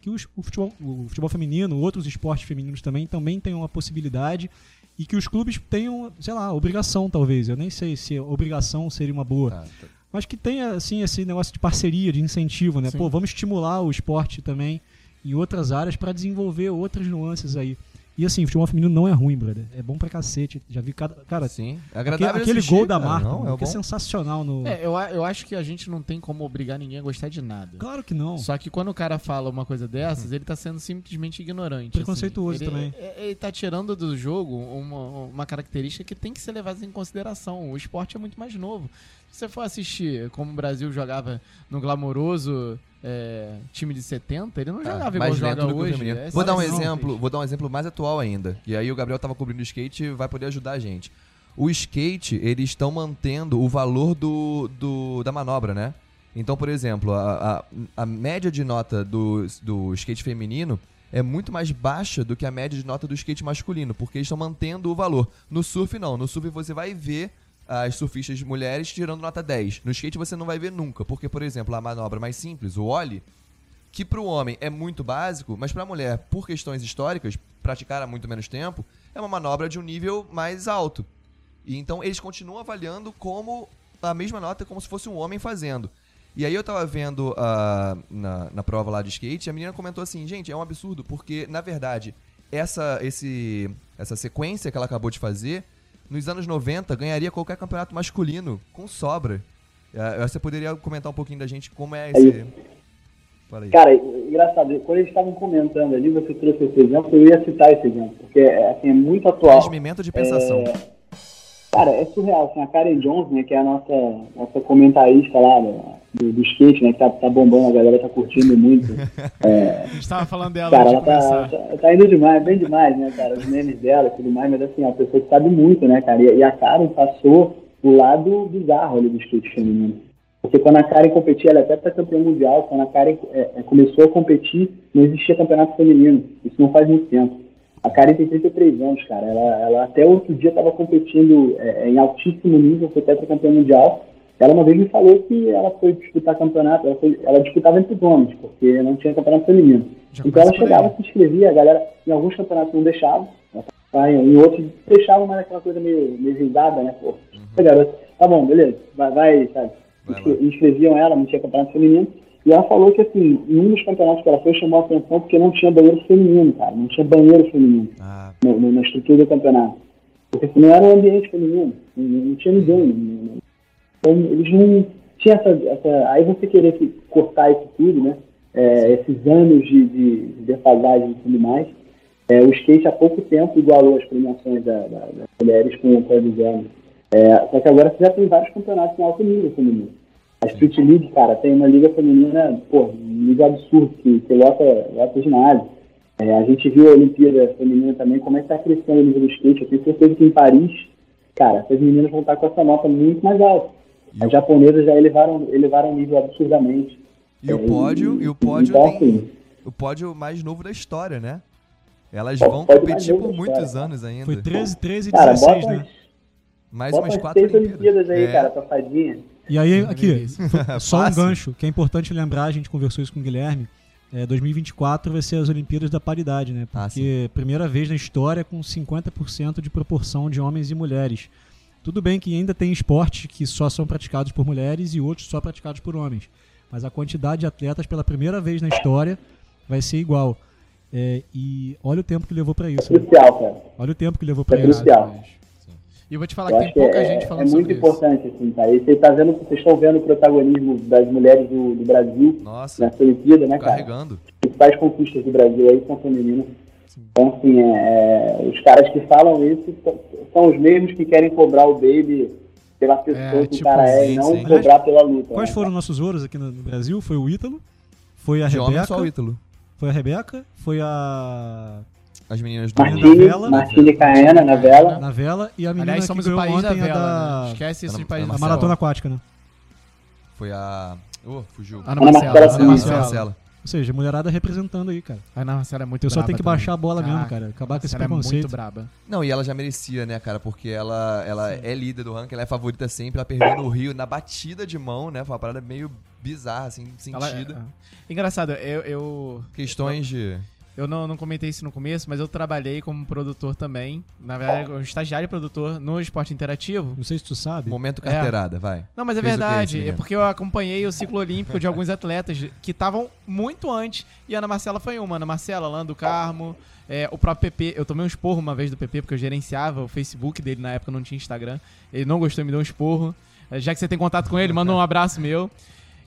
que os- o, futebol, o futebol feminino, outros esportes femininos também, também tenham a possibilidade e que os clubes tenham, sei lá, obrigação talvez. Eu nem sei se obrigação seria uma boa. Tá, tá. Mas que tenha, assim, esse negócio de parceria, de incentivo, né? Sim. Pô, vamos estimular o esporte também em outras áreas para desenvolver outras nuances aí. E assim, futebol feminino não é ruim, brother. É bom pra cacete. Já vi cada. Cara, Sim. É aquele, agradável aquele assistir, gol da cara. Marta, Não, mano, é que é sensacional no. É, eu, eu acho que a gente não tem como obrigar ninguém a gostar de nada. Claro que não. Só que quando o cara fala uma coisa dessas, ele tá sendo simplesmente ignorante. Preconceituoso assim. Ele- também. é- Ele tá tirando do jogo uma, uma característica que tem que ser levada em consideração. O esporte é muito mais novo. Se você for assistir como o Brasil jogava no glamouroso é, time de 70, ele não Tá, jogava igual mais joga hoje. É vou dar um exemplo, vou dar um exemplo mais atual ainda. E aí o Gabriel tava cobrindo o skate e vai poder ajudar a gente. O skate, eles estão mantendo o valor do, do- da manobra, né? Então, por exemplo, a, a, a média de nota do, do skate feminino é muito mais baixa do que a média de nota do skate masculino, porque eles estão mantendo o valor. No surf, não. No surf você vai ver as surfistas mulheres tirando nota 10. No skate você não vai ver nunca, porque, por exemplo, a manobra mais simples, o ollie, que para o homem é muito básico, mas para a mulher, por questões históricas, praticar há muito menos tempo, é uma manobra de um nível mais alto. E então eles continuam avaliando como a mesma nota como se fosse um homem fazendo. E aí eu tava vendo ah, na, na prova lá de skate, e a menina comentou assim, gente, é um absurdo, porque na verdade essa, esse, essa sequência que ela acabou de fazer, nos anos 90 ganharia qualquer campeonato masculino com sobra. Ah, Você poderia comentar um pouquinho da gente como é esse. Fala aí. Cara, engraçado, quando eles estavam comentando ali, você trouxe esse exemplo, eu ia citar esse exemplo, porque é, assim, é muito atual. Transmimento de pensação. Cara, é surreal, assim, a Karen Jones, né, que é a nossa, nossa comentarista lá do, do skate, né, que tá, tá bombando, a galera tá curtindo muito. <laughs> A gente tava falando dela Cara, ela tá, tá, tá indo demais, bem demais, né, cara, os memes dela e tudo mais, mas assim, é uma pessoa que sabe muito, né, cara, e, e a Karen passou o lado bizarro ali do skate feminino. Porque quando a Karen competia, ela até foi campeã mundial, quando a Karen é, é, começou a competir, não existia campeonato feminino, isso não faz muito tempo. A Karen tem 33 anos, cara. Ela, ela até outro dia estava competindo é, em altíssimo nível, foi tetracampeã mundial. Ela uma vez me falou que ela foi disputar campeonato, ela, foi- ela disputava entre os homens, porque não tinha campeonato feminino. Já então ela chegava, aí. se inscrevia, a galera, em alguns campeonatos não deixava, em outros deixavam, mas aquela coisa meio, meio risada, né? Pô, Oi, garoto, tá bom, beleza, vai, vai sabe? Vai inscreviam ela, não tinha campeonato feminino. E ela falou que, assim, em um dos campeonatos que ela foi, chamou a atenção porque não tinha banheiro feminino, cara. Não tinha banheiro feminino Ah, no- no- na estrutura do campeonato. Porque assim, não era um ambiente feminino, não, não tinha ninguém. não- Então, eles não tinham essa, essa. Aí você querer que, cortar isso tudo, né? É, esses anos de, de, de defasagem e tudo mais. É, o skate há pouco tempo igualou as premiações da- da- das mulheres com, com as homens. É, só que agora você já tem vários campeonatos em alto nível feminino. A Street League, cara, tem uma liga feminina, pô, um nível absurdo, que, que lota, lota ginásio. É, a gente viu a Olimpíada Feminina também, como é que tá crescendo o nível do skate. Eu tenho certeza que em Paris, cara, essas meninas vão estar com essa nota muito mais alta. E As o- japonesas já elevaram, elevaram o nível absurdamente. E o É, pódio, e o pódio então, tem assim, o pódio mais novo da história, né? Elas o vão pódio mais competir por muitos história. anos ainda. Foi 13, 13 e cara, 16, bota, né? Mais Bota umas umas quatro seis Olimpíadas aí, É. cara, pra fadinha. E aí, aqui, só um <laughs> gancho, que é importante lembrar, a gente conversou isso com o Guilherme, é, 2024 vai ser as Olimpíadas da paridade, né? Ah, Porque primeira vez na história com 50% de proporção de homens e mulheres. Tudo bem que ainda tem esportes que só são praticados por mulheres e outros só praticados por homens. Mas a quantidade de atletas pela primeira vez na história vai ser igual. É, e olha o tempo que levou pra isso. né? Cara. Olha o tempo que levou pra É isso. crucial. E eu vou te falar Eu que tem pouca é, gente é falando muito sobre isso. importante, assim, tá? E vocês, tá vendo, vocês estão vendo o protagonismo das mulheres do, do Brasil Nossa, nessa Olimpíada, né, cara? carregando. As principais conquistas do Brasil aí são femininas. Então, assim, é, é, os caras que falam isso são- os mesmos que querem cobrar o baby pela pessoa É, que tipo, o cara é sim, e não sim. cobrar pela luta. Quais né? foram nossos ouros aqui no no Brasil? Foi o Ítalo, foi a De homem Rebeca, só o Ítalo. foi a Rebeca, foi a As meninas do Martini, vela, Martini Caena na vela. na vela e a menina Aliás, que somos o ganhou país da ontem vela, a né? da Esquece Ana- de país da a Marcela. maratona aquática, né? Foi a. Oh, fugiu. Ana Ana Marcela. Marcela Ana Sim. Marcela. Marcela. Ou seja, mulherada representando aí, cara. A Ana Marcela é muito O pessoal braba tem que também. baixar a bola mesmo, Caraca, cara. Acabar com esse Ela é preconceito. muito braba. Não, e ela já merecia, né, cara? Porque ela, ela é líder do ranking, ela é favorita sempre. Ela perdeu no Rio na batida de mão, né? Foi uma parada meio bizarra, assim, Ela- sentida. é. Engraçado, eu, eu, Questões de. Eu não, não comentei isso no começo, mas eu trabalhei como produtor também. Na verdade, um estagiário e produtor no esporte interativo. Não sei se tu sabe. Momento carteirada, vai. Não, mas é Fez o que esse verdade. É menino? porque eu acompanhei o ciclo olímpico de alguns atletas que estavam muito antes. E a Ana Marcela foi uma. Ana Marcela, Lando Carmo, é, o próprio PP. Eu tomei um esporro uma vez do PP, porque eu gerenciava o Facebook dele na época, não tinha Instagram. Ele não gostou e me deu um esporro. É, Já que você tem contato com ele, manda um abraço meu.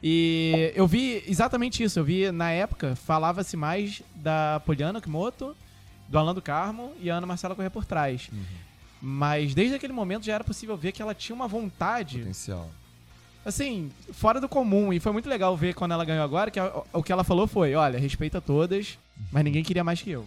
E eu vi exatamente isso. Eu vi, na época, falava-se mais da Poliana Kimoto, do Alan do Carmo e a Ana Marcela correr por trás. Mas desde aquele momento já era possível ver que ela tinha uma vontade Potencial. assim, fora do comum. E foi muito legal ver quando ela ganhou agora, que a- o que ela falou foi, olha, respeita todas, mas ninguém queria mais que eu.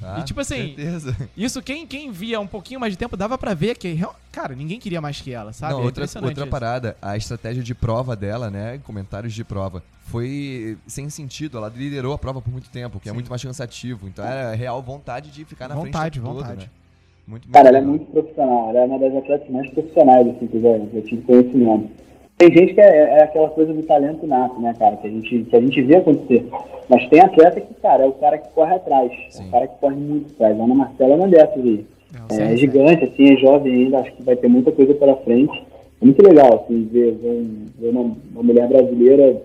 Tá? E, tipo assim, Certeza. <laughs> Isso, quem, quem via um pouquinho mais de tempo, dava pra ver que, cara, ninguém queria mais que ela, sabe? Não, É outra, impressionante outra isso. parada, a estratégia de prova dela, né? Comentários de prova. Foi sem sentido. Ela liderou a prova por muito tempo, que é muito mais cansativo. Então era real vontade de ficar na Vontade, frente vontade. todo, né? Muito, muito Cara, ela é legal. muito profissional. Ela é uma das atletas mais profissionais, assim, que eu tive conhecimento. Tem gente que é, é aquela coisa do talento nato, né, cara? Que a, gente, que a gente vê acontecer. Mas tem atleta que, cara, é o cara que corre atrás. É Sim. o cara que corre muito atrás. A Ana Marcela é uma dessas aí. É, É, CR7. gigante, assim, é jovem ainda. Acho que vai ter muita coisa pela frente. É muito legal, assim, ver, ver um- uma, uma mulher brasileira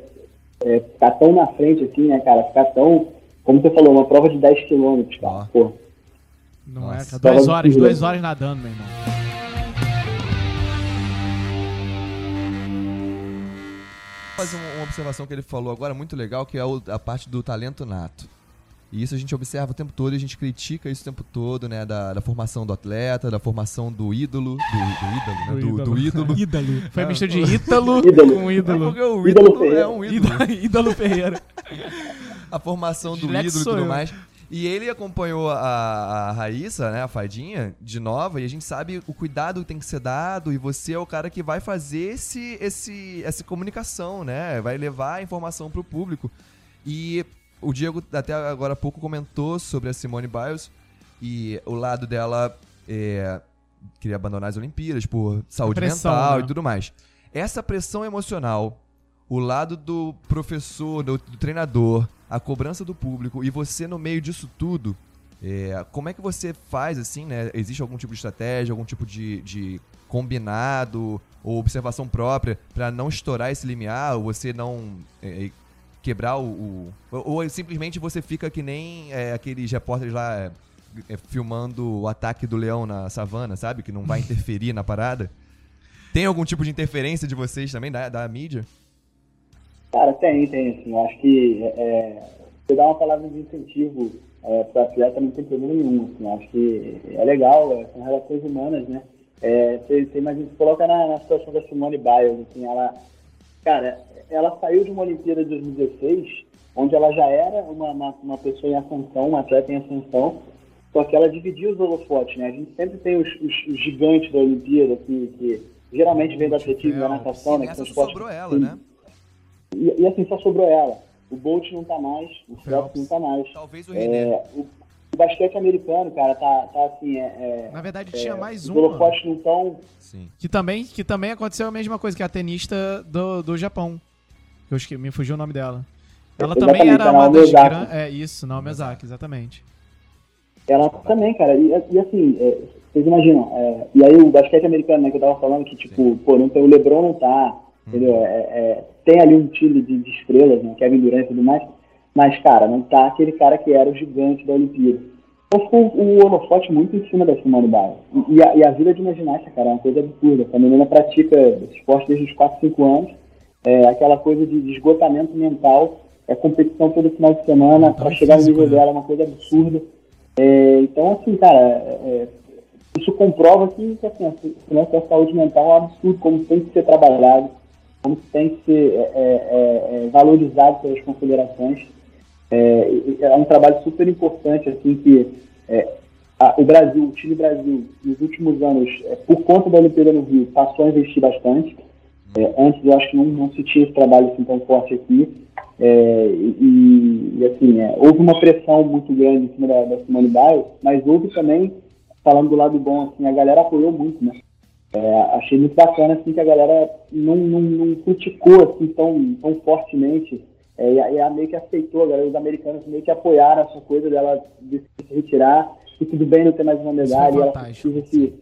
é, ficar tão na frente, assim, né, cara? Ficar tão... Como você falou, uma prova de 10 quilômetros, cara. Pô, Não é, Nossa. cara. Duas Tava horas, duas horas nadando, meu irmão. Fazer um- uma observação que ele falou agora muito legal, que é a parte do talento nato. E isso a gente observa o tempo todo e a gente critica isso o tempo todo, né? Da, da formação do atleta, da formação do ídolo. Do, do ídolo, né? Do Do, ídolo. do <laughs> ídolo. Foi a mistura de <laughs> Ítalo Ídolo. com É ídolo. porque o Ídolo ídolo é um ídolo. <laughs> Ídolo, Ferreira. a formação do ídolo e tudo eu. mais. E ele acompanhou a, a Raíssa, né, a Fadinha, de nova, e a gente sabe o cuidado que tem que ser dado, e você é o cara que vai fazer esse, esse, essa comunicação, né? Vai levar a informação pro público. E o Diego, até agora há pouco, comentou sobre a Simone Biles, e o lado dela é, queria abandonar as Olimpíadas por saúde Pressão, mental né? e tudo mais. Essa pressão emocional, o lado do professor, do, do treinador, a cobrança do público e você no meio disso tudo, é, como é que você faz assim, né? Existe algum tipo de estratégia, algum tipo de, de combinado ou observação própria pra não estourar esse limiar, ou você não é, quebrar o, o- ou, ou simplesmente você fica que nem é, aqueles repórteres lá é, é, filmando o ataque do leão na savana, sabe? Que não vai <laughs> interferir na parada. Tem algum tipo de interferência de vocês também, da, da mídia? Cara, tem, tem, assim, acho que é, você dá uma palavra de incentivo é, para atleta não tem problema nenhum, assim, acho que é legal, é, são relações humanas, né? É, você, você imagina, se coloca na, na situação da Simone Biles, assim, ela, cara, ela saiu de uma Olimpíada de 2016, onde ela já era uma, uma, uma pessoa em ascensão, uma atleta em ascensão, só que ela dividia os holofotes, né? A gente sempre tem os, os- os gigantes da Olimpíada, que, que geralmente vem do atletismo, da natação, né? que sobrou ela, né? E, e assim, só sobrou ela. O Bolt não tá mais, o Phelps. Phelps não tá mais. Talvez o René. É, o, o basquete americano, cara, tá, tá assim, é, é, Na verdade, tinha mais uma. holofotes não tão... Sim. Que também, que também aconteceu a mesma coisa, que é a tenista do, do Japão. Eu acho que me fugiu o nome dela. Ela Exatamente, também era a uma das grandes. É isso, Naomi Osaka, exatamente. Ela também, cara. E, e assim, é, vocês imaginam, é, e aí o basquete americano, né, que eu tava falando, que tipo, pô, não tem, o Lebron não tá, entendeu? É, é, tem ali um time de, de estrelas, né, Kevin Durant e tudo mais, mas, cara, não tá aquele cara que era o gigante da Olimpíada. Então ficou o holofote muito em cima da Simone Biles. E, e a, e a vida de uma ginasta, cara, é uma coisa absurda. A menina pratica esporte desde os 4, 5 anos, é, aquela coisa de, de esgotamento mental, é competição todo final de semana, para chegar no nível né? dela é uma coisa absurda. É, então, assim, cara, é, isso comprova que, que assim, a nossa saúde mental é um absurdo, como tem que ser trabalhado, como tem que ser é, é, é, valorizado pelas confederações. É, é um trabalho super importante, assim, que é, a- o Brasil, o time Brasil, nos últimos anos, é, por conta da Olimpíada no Rio, passou a investir bastante. É, antes eu acho que não, não se tinha esse trabalho assim tão forte aqui. É, e, e, assim, é, houve uma pressão muito grande em cima da, da Simone Biles, mas houve também, falando do lado bom, assim, a galera apoiou muito, né? É, achei muito bacana assim, que a galera não, não, não criticou assim, tão, tão fortemente. É, e, a- meio que aceitou, a galera, os americanos meio que apoiaram essa coisa dela de se retirar, e tudo bem não ter mais uma medalha, foi e ela precisa se.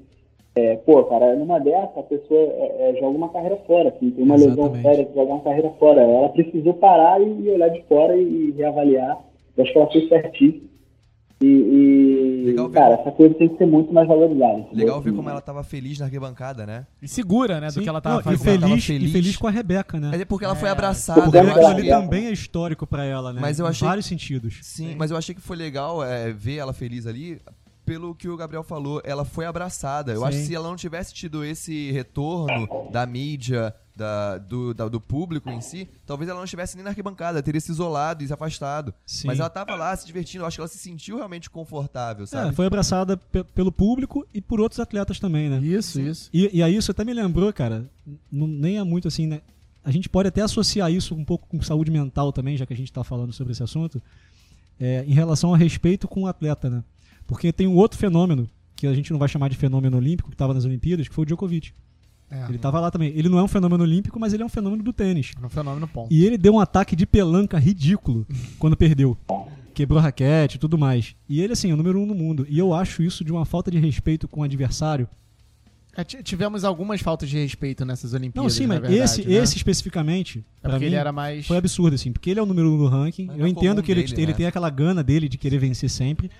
É, pô, cara, numa dessa a pessoa é, é, joga uma carreira fora, assim, tem uma lesão Exatamente. séria que joga uma carreira fora. Ela precisou parar e, e olhar de fora e, e reavaliar. Eu acho que ela fez certinho. E, e, cara, essa coisa tem que ser muito mais valorizada. Legal ver como ela tava feliz na arquibancada, né? E segura, né, do Sim. que ela tava Não, e fazendo. ela tava feliz, feliz. e feliz com a Rebeca, né? É porque ela foi É. abraçada. Porque Eu Aquilo ali também é histórico pra ela, né? Mas eu em achei- vários sentidos. Sim, mas eu achei que foi legal é, ver ela feliz ali. Pelo que o Gabriel falou, ela foi abraçada. Eu Sim. acho que se ela não tivesse tido esse retorno da mídia, da- do, da- do público em si, talvez ela não estivesse nem na arquibancada, teria se isolado e se afastado. Sim. Mas ela tava lá se divertindo, eu acho que ela se sentiu realmente confortável, sabe? É, foi abraçada pe- pelo público e por outros atletas também, né? Isso, isso. E, e aí isso até me lembrou, cara, não, nem é muito assim, né? A gente pode até associar isso um pouco com saúde mental também, já que a gente está falando sobre esse assunto, é, em relação a respeito com o atleta, né? Porque tem um outro fenômeno, que a gente não vai chamar de fenômeno olímpico, que estava nas Olimpíadas, que foi o Djokovic. É, Ele estava lá também. Ele não é um fenômeno olímpico, mas ele é um fenômeno do tênis. no fenômeno ponto. E ele deu um ataque de pelanca ridículo <laughs> quando perdeu. Quebrou raquete e tudo mais. E ele, assim, é o número um no mundo. E eu acho isso de uma falta de respeito com o adversário. É, ti- tivemos algumas faltas de respeito nessas Olimpíadas. Não, sim, na mas verdade, esse, né? esse especificamente, É porque mim, ele era mais. foi absurdo, assim. Porque ele é o número um no ranking. Mas eu é entendo que ele, dele, ele né? tem aquela gana dele de querer vencer sempre.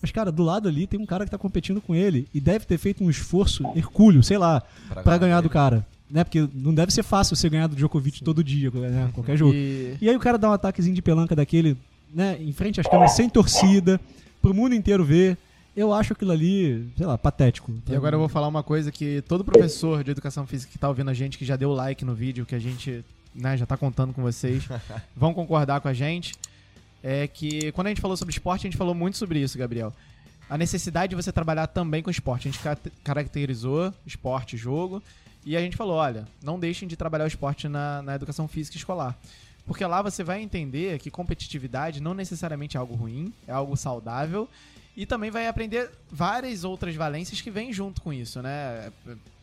Mas, cara, do lado ali tem um cara que tá competindo com ele. E deve ter feito um esforço hercúleo, sei lá, Pra pra ganhar ganhar do cara. Né? Porque não deve ser fácil você ganhar do Djokovic todo dia, né? Qualquer jogo. E... E aí o cara dá um ataquezinho de pelanca daquele, né, em frente às câmeras, sem torcida, pro mundo inteiro ver. Eu acho aquilo ali, sei lá, patético. E agora eu vou falar uma coisa que todo professor de educação física que tá ouvindo a gente, que já deu like no vídeo, que a gente né, já tá contando com vocês, <laughs> vão concordar com a gente. É que quando a gente falou sobre esporte, a gente falou muito sobre isso, Gabriel. A necessidade de você trabalhar também com esporte. A gente ca- caracterizou esporte, jogo, e a gente falou: olha, não deixem de trabalhar o esporte na, na educação física escolar. Porque lá você vai entender que competitividade não necessariamente é algo ruim, é algo saudável. E também vai aprender várias outras valências que vêm junto com isso, né?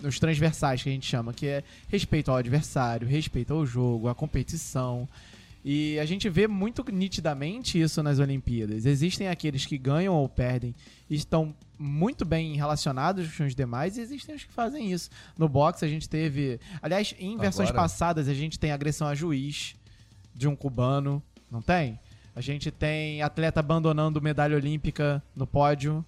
Os transversais que a gente chama, que é respeito ao adversário, respeito ao jogo, à competição. E a gente vê muito nitidamente isso nas Olimpíadas. Existem aqueles que ganham ou perdem e estão muito bem relacionados com os demais, e existem os que fazem isso. No boxe a gente teve. Aliás, em versões Agora- passadas a gente tem agressão a juiz de um cubano, não tem? A gente tem atleta abandonando medalha olímpica no pódio.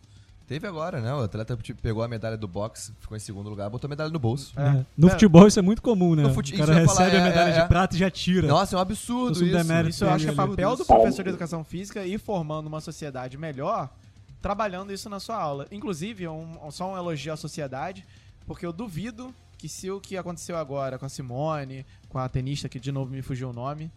Teve agora, né? O atleta tipo, pegou a medalha do boxe, ficou em segundo lugar, botou a medalha no bolso. É. No É. futebol isso é muito comum, né? No fute- o cara recebe falar, a é, medalha é, de é. prata e já tira. Nossa, é um absurdo isso. demérito Isso eu acho que é papel do professor de educação física ir formando uma sociedade melhor, trabalhando isso na sua aula. Inclusive, um- só um elogio à sociedade, porque eu duvido que se o que aconteceu agora com a Simone, com a tenista, que de novo me fugiu o nome,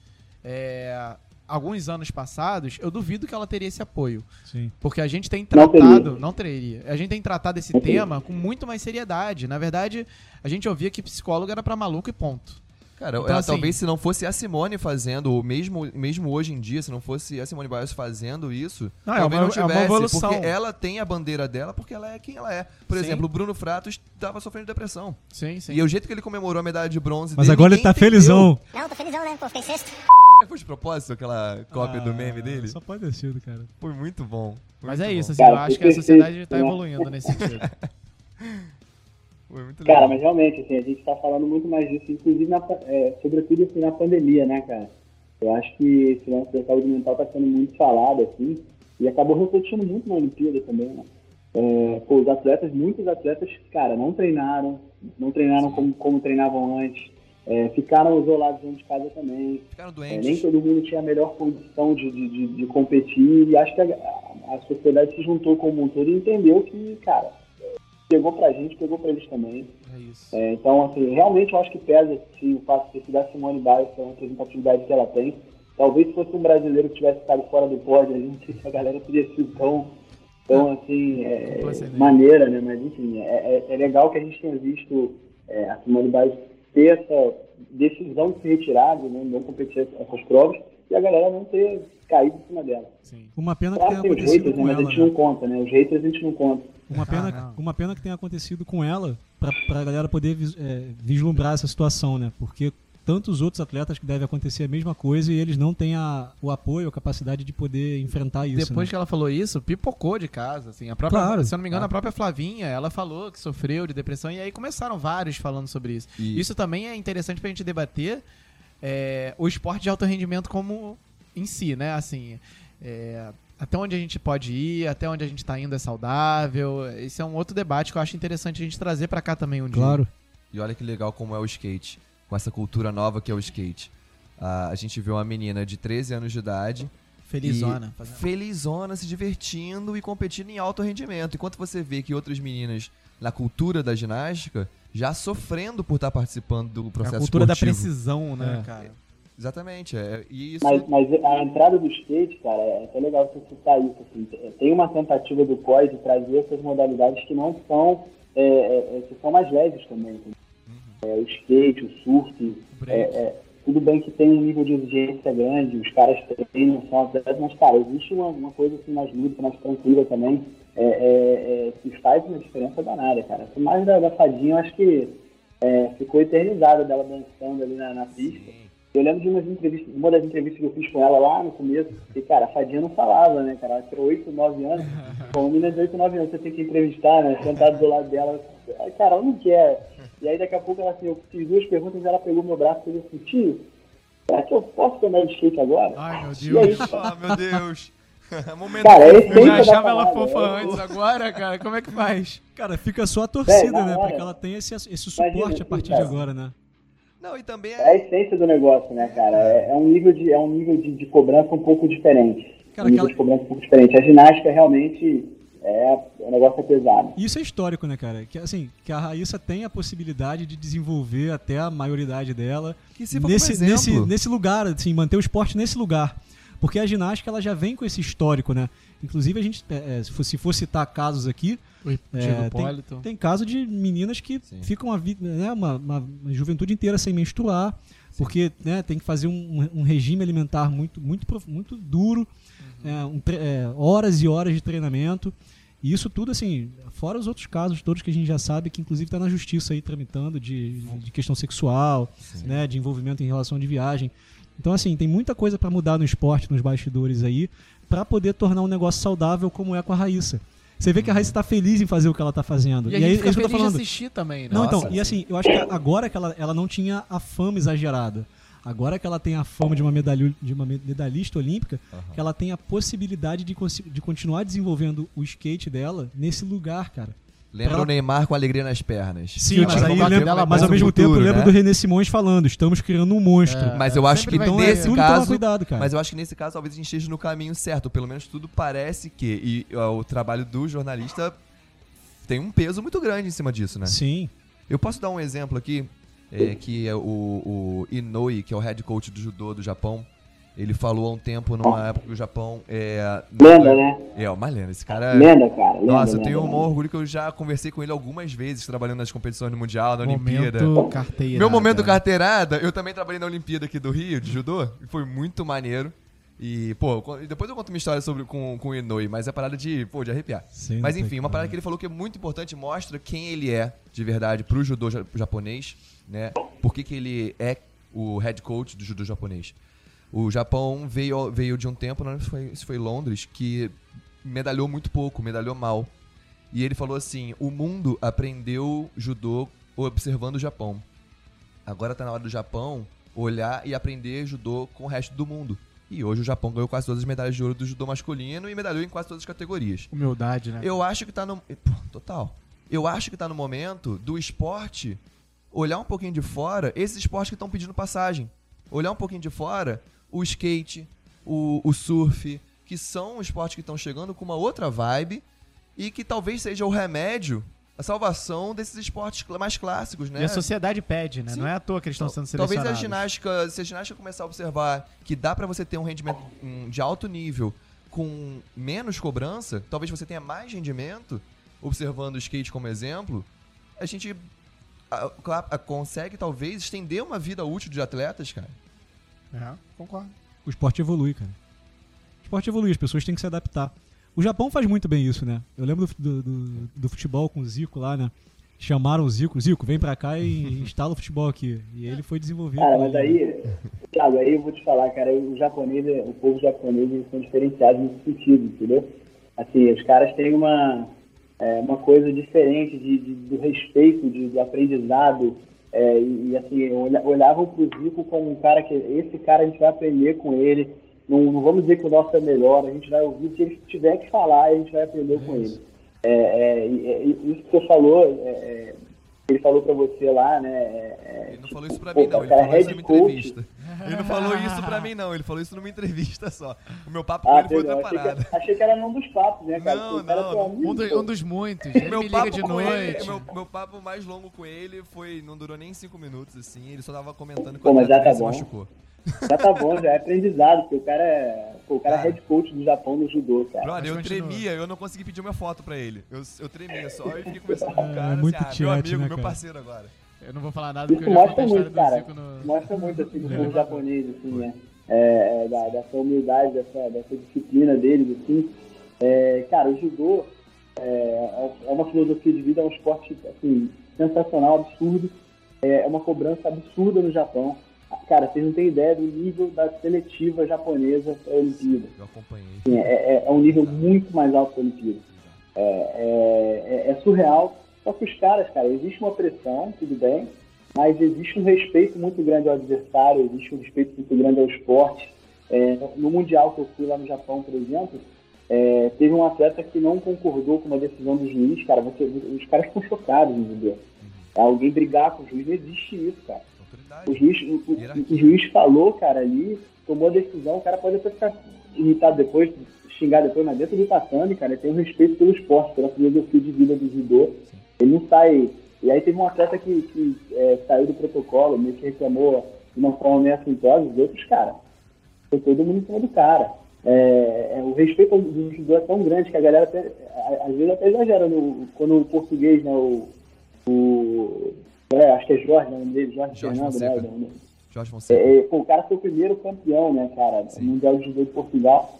é, alguns anos passados, eu duvido que ela teria esse apoio. Sim. Porque a gente tem Não tratado. teria. Não teria. A gente tem tratado esse Não teria. tema com muito mais seriedade. Na verdade, a gente ouvia que psicólogo era pra maluco e ponto. Cara, Então, é, assim- talvez se não fosse a Simone fazendo, ou mesmo, mesmo hoje em dia, se não fosse a Simone Biles fazendo isso, Não, é talvez uma- não é uma tivesse. evolução. Porque ela tem a bandeira dela, porque ela é quem ela é. Por Sim. exemplo, o Bruno Fratos tava sofrendo depressão. Sim, sim. E o jeito que ele comemorou a medalha de bronze Mas dele, agora ele tá entendeu. felizão. Não, tô felizão, né? Pô, fiquei sexto. Foi de propósito aquela cópia do meme Ah, dele? Só pode ter sido, cara. Foi muito bom. Foi Mas muito é bom. isso, assim, eu acho que a sociedade tá evoluindo nesse sentido. <laughs> Foi muito Cara, legal. mas realmente, assim, a gente tá falando muito mais disso, inclusive, na, é, sobretudo assim, na pandemia, né, cara? Eu acho que esse lance da saúde mental tá sendo muito falado, assim, e acabou refletindo muito na Olimpíada também, né? É, pô, os atletas, muitos atletas, cara, não treinaram, não treinaram como, como treinavam antes, é, ficaram isolados dentro de casa também. Ficaram É, doentes. nem todo mundo tinha a melhor condição de, de, de, de competir e acho que a, a- a sociedade se juntou como um todo e entendeu que, cara, pegou pra gente, pegou pra eles também. É. É, então, assim, realmente eu acho que pesa sim, o fato de ter sido a Simone Biles, pela representatividade que ela tem. Talvez se fosse um brasileiro que tivesse ficado fora do pódio, não sei se a galera teria sido tão, tão assim, é, maneira, né? Mas, enfim, é, é- é legal que a gente tenha visto é, a Simone Biles ter essa decisão de se retirar, não, não competir essas provas, e a galera não ter caído em cima dela. Sim. Uma pena que tenha Claro que os acontecido haters, né? com Mas a ela, gente não né? conta, né? Os haters a gente não conta. Uma pena, não. uma pena que tenha acontecido com ela, pra, pra galera poder vis- é, vislumbrar essa situação, né? Porque tantos outros atletas que deve acontecer a mesma coisa e eles não têm a, o apoio, a capacidade de poder enfrentar isso. Depois né? que ela falou isso, pipocou de casa, assim. A própria, Claro. se eu não me engano, a própria Flavinha, ela falou que sofreu de depressão e aí começaram vários falando sobre isso. E- Isso também é interessante pra gente debater é, o esporte de alto rendimento como em si, né? Assim, é, até onde a gente pode ir, até onde a gente tá indo é saudável. Esse é um outro debate que eu acho interessante a gente trazer pra cá também um dia. Claro. E olha que legal como é o skate, com essa cultura nova que é o skate. Ah, a gente vê uma menina de 13 anos de idade. Felizona. fazendo- felizona, se divertindo e competindo em alto rendimento. Enquanto você vê que outras meninas na cultura da ginástica já sofrendo por estar participando do É processo a cultura da esportivo. precisão, né, É. cara? Exatamente. É, e isso. Mas, mas a entrada do skate, cara, é até legal você citar isso. Assim, tem uma tentativa do COI de trazer essas modalidades que não são, é, é, é, que são mais leves também. É, o skate, o surf, break. Tudo bem que tem um nível de exigência grande, os caras treinam, são atletas, mas, cara, existe uma, uma coisa assim mais lúdica, mais tranquila também, é, é, é, que faz uma diferença danada, cara. Essa mais da, da fadinha, eu acho que é, ficou eternizada dela dançando ali na, na pista. Eu lembro de umas entrevistas, uma das entrevistas que eu fiz com ela lá no começo, que, cara, a Fadinha não falava, né, cara? Ela tinha 8, 9 anos. <laughs> Pô, uma menina de 8, 9 anos, você tem que entrevistar, né? Sentado do lado dela. Cara, ela não quer. E aí, daqui a pouco, ela, assim, eu fiz duas perguntas, ela pegou meu braço e falou assim, tio, será que eu posso andar de skate agora? Ai, meu E aí, Deus. Ah, meu <laughs> Deus. <laughs> Momento Cara, é Eu já achava ela parada, fofa é- antes, agora, cara, como é que faz? Cara, fica só a torcida, na né? hora. Porque ela tem esse, esse Imagina, suporte a partir cara. de agora, né? Não, e também É a é. essência do negócio, né, cara? É, é um nível, de, é um nível de, de cobrança um pouco diferente. Cara, um nível aquela- de cobrança um pouco diferente. A ginástica realmente é, o negócio é pesado. E isso é histórico, né, cara? Que assim, que a Raíssa tem a possibilidade de desenvolver até a maioridade dela Que se for nesse, nesse, nesse lugar, assim, manter o esporte nesse lugar. Porque a ginástica ela já vem com esse histórico, né? Inclusive, a gente, é, é, se for- se for citar casos aqui, É, tem- tem caso de meninas que Sim. ficam a vida, né, uma, uma- juventude inteira sem menstruar, porque né, tem que fazer um, um regime alimentar muito, muito, muito duro, é, um é, horas e horas de treinamento. E isso tudo, assim, fora os outros casos todos que a gente já sabe, que inclusive está na justiça aí tramitando de, de questão sexual, né, de envolvimento em relação de viagem. Então, assim, tem muita coisa para mudar no esporte, nos bastidores aí, para poder tornar um negócio saudável como é com a Raíssa. Você vê que a Raíssa está feliz em fazer o que ela está fazendo. E a aí, gente é fica isso que eu feliz tô de falando. assistir também, né? Não, Nossa, então, e assim, eu acho que agora que ela, ela não tinha a fama exagerada. Agora que ela tem a fama de uma, medalho, de uma medalhista olímpica, que ela tem a possibilidade de, de continuar desenvolvendo o skate dela nesse lugar, cara. Lembra Pra- o Neymar com alegria nas pernas. Sim, mas, mas aí lembra- dela mas ao mesmo futuro, tempo lembra né? do René Simões falando, estamos criando um monstro. É. Mas eu acho que nesse toma caso. cuidado, cara. Mas eu acho que nesse caso talvez a gente esteja no caminho certo. Pelo menos tudo parece que. E ó, o trabalho do jornalista tem um peso muito grande em cima disso, né? Sim. Eu posso dar um exemplo aqui, é, que é o, o Inoue, que é o head coach do judô do Japão. Ele falou há um tempo, numa época que o Japão é. Lenda, né? É, uma lenda. Esse cara. Lenda, cara. Lenda, Nossa, eu lenda, tenho um lenda. maior orgulho que eu já conversei com ele algumas vezes, trabalhando nas competições no Mundial, na Olimpíada. Momento carteira. Meu momento carteirada, eu também trabalhei na Olimpíada aqui do Rio, de judô, e foi muito maneiro. E, pô, e depois eu conto uma história sobre, com, com o Inoue, mas é parada de, pô, de arrepiar. Sim, mas enfim, uma parada que ele falou que é muito importante, mostra quem ele é, de verdade, pro judô ja- japonês, né? Por que que ele é o head coach do judô japonês. O Japão veio, veio de um tempo, não se foi, se foi Londres, que medalhou muito pouco, medalhou mal. E ele falou assim: o mundo aprendeu judô observando o Japão. Agora tá na hora do Japão olhar e aprender judô com o resto do mundo. E hoje o Japão ganhou quase todas as medalhas de ouro do judô masculino e medalhou em quase todas as categorias. Humildade, né? Eu acho que tá no. Pô, total. Eu acho que tá no momento do esporte olhar um pouquinho de fora esses esportes que estão pedindo passagem. Olhar um pouquinho de fora o skate, o, o surf, que são esportes que estão chegando com uma outra vibe e que talvez seja o remédio, a salvação desses esportes mais clássicos, né? E a sociedade pede, né? Sim. Não é à toa que eles estão sendo Talvez selecionados. a ginástica, se a ginástica começar a observar que dá pra você ter um rendimento de alto nível com menos cobrança, talvez você tenha mais rendimento, observando o skate como exemplo, a gente a- consegue talvez estender uma vida útil de atletas, cara. É, concordo. O esporte evolui, cara. O esporte evolui, as pessoas têm que se adaptar. O Japão faz muito bem isso, né? Eu lembro do, do, do futebol com o Zico lá, né? Chamaram o Zico, Zico, vem pra cá e <laughs> instala o futebol aqui. E ele foi desenvolvido. Cara, mas aí, Thiago, aí eu vou te falar, cara, o japonês, o povo japonês, eles são diferenciados nesse sentido, entendeu? Assim, os caras têm uma, é, uma coisa diferente de, de- do respeito, de, de aprendizado, é, e, e, assim, olha- olhavam pro Zico como um cara que, esse cara a gente vai aprender com ele, não, não vamos dizer que o nosso é melhor, a gente vai ouvir. O que ele tiver que falar a gente vai aprender com ele. É, é, e- isso que você falou, é, é, ele falou pra você lá, né? é, é, Ele não falou isso pra pô, mim, não. Ele cara, falou isso numa coach. entrevista. Ele não falou isso pra <laughs> mim, não. Ele falou isso numa entrevista só. O meu papo com Ah, ele foi outra achei parada. que, achei que era num dos papos, né, cara? Não, não, é amigo, Um, do- um dos muitos. Ele meu me liga papo de com noite. ele, meu, meu papo mais longo com ele foi. Não durou nem cinco minutos, assim. Ele só tava comentando que Pô, o mas já atleta tá se bom. Já tá bom, já é aprendizado, porque o cara é, pô, o cara é Cara. head coach do Japão no judô, cara. Brother, eu tremia, eu não consegui pedir uma foto pra ele. Eu, eu tremia só e fiquei conversando com o É, cara. muito assim, ah, meu amigo, né, meu cara? parceiro agora. Eu não vou falar nada porque Isso eu já mostra muito, cara. no... Mostra muito assim <laughs> do povo japonês, assim, né? É, é, da, dessa humildade, dessa, dessa disciplina deles, assim. É, cara, o judô é, é uma filosofia de vida, é um esporte assim, sensacional, absurdo. É uma cobrança absurda no Japão. Cara, vocês não têm ideia do nível da seletiva japonesa para a Olimpíada. Eu acompanhei. Assim, é, é- é um nível muito mais alto que a Olimpíada. É, é- é- é surreal. Só que os caras, cara, existe uma pressão, tudo bem, mas existe um respeito muito grande ao adversário, existe um respeito muito grande ao esporte. É, no Mundial que eu fui lá no Japão, por exemplo, teve um atleta que não concordou com uma decisão do juiz, cara, você- os caras ficam chocados judô. Alguém brigar com o juiz, não existe isso, cara. O juiz, o, o- juiz falou, cara, ali, tomou a decisão, o cara pode até ficar irritado depois, xingar depois, mas dentro do tatame, cara, ele tem um respeito pelo esporte, pela filosofia de vida do judô. Ele não sai. E aí teve um atleta que, que é, saiu do protocolo, meio que reclamou de uma forma meio assintosa, os outros, cara, foi todo mundo em cima do cara. É, é, o respeito do judô é tão grande que a galera até, às vezes até exagera no, quando o português, né, o, o é, acho que é Jorge, né, o nome dele, Jorge, Jorge Fernando, né, Fonseca. nome- Jorge Fonseca. é, é, pô, o cara foi o primeiro campeão, né, cara, Sim. Mundial de Judô de Portugal.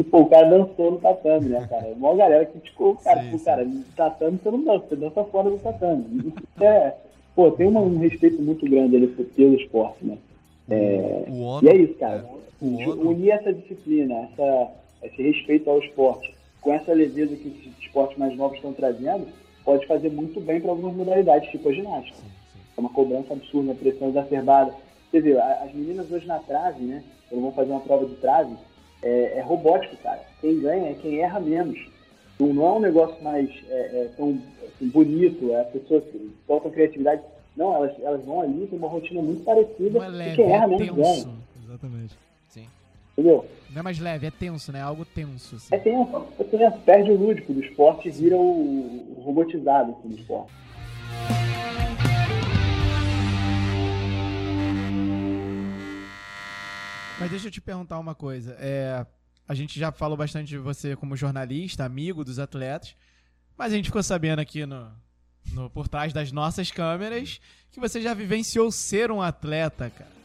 E, pô, o cara dançou no tatame, né, cara? A maior galera criticou o cara. Sim, pô, sim. cara, no tatame você não dança, você dança fora do tatame. É, pô, tem uma- um respeito muito grande ali pelo esporte, né? É, O ONU. e é isso, cara. é. Unir essa disciplina, essa, esse respeito ao esporte, com essa leveza que os esportes mais novos estão trazendo, pode fazer muito bem para algumas modalidades, tipo a ginástica. É uma cobrança absurda, uma pressão exacerbada. Você vê, as meninas hoje na trave, né? Quando vão fazer uma prova de trave, é, é robótico, cara. Quem ganha é quem erra menos. Não, não é um negócio mais é, é, tão assim, bonito, é, as pessoas faltam criatividade. Não, elas, elas vão ali, tem uma rotina muito parecida Não é e leve, quem erra menos ganha. tenso. Exatamente. Entendeu? Não é mais leve, é tenso, né? É algo tenso, assim. É tenso, é tenso. Perde o lúdico do esporte e vira o, o robotizado assim, do esporte. Mas deixa eu te perguntar uma coisa. É, a gente já falou bastante de você como jornalista, amigo dos atletas, mas a gente ficou sabendo aqui no, no por trás das nossas câmeras que você já vivenciou ser um atleta, cara.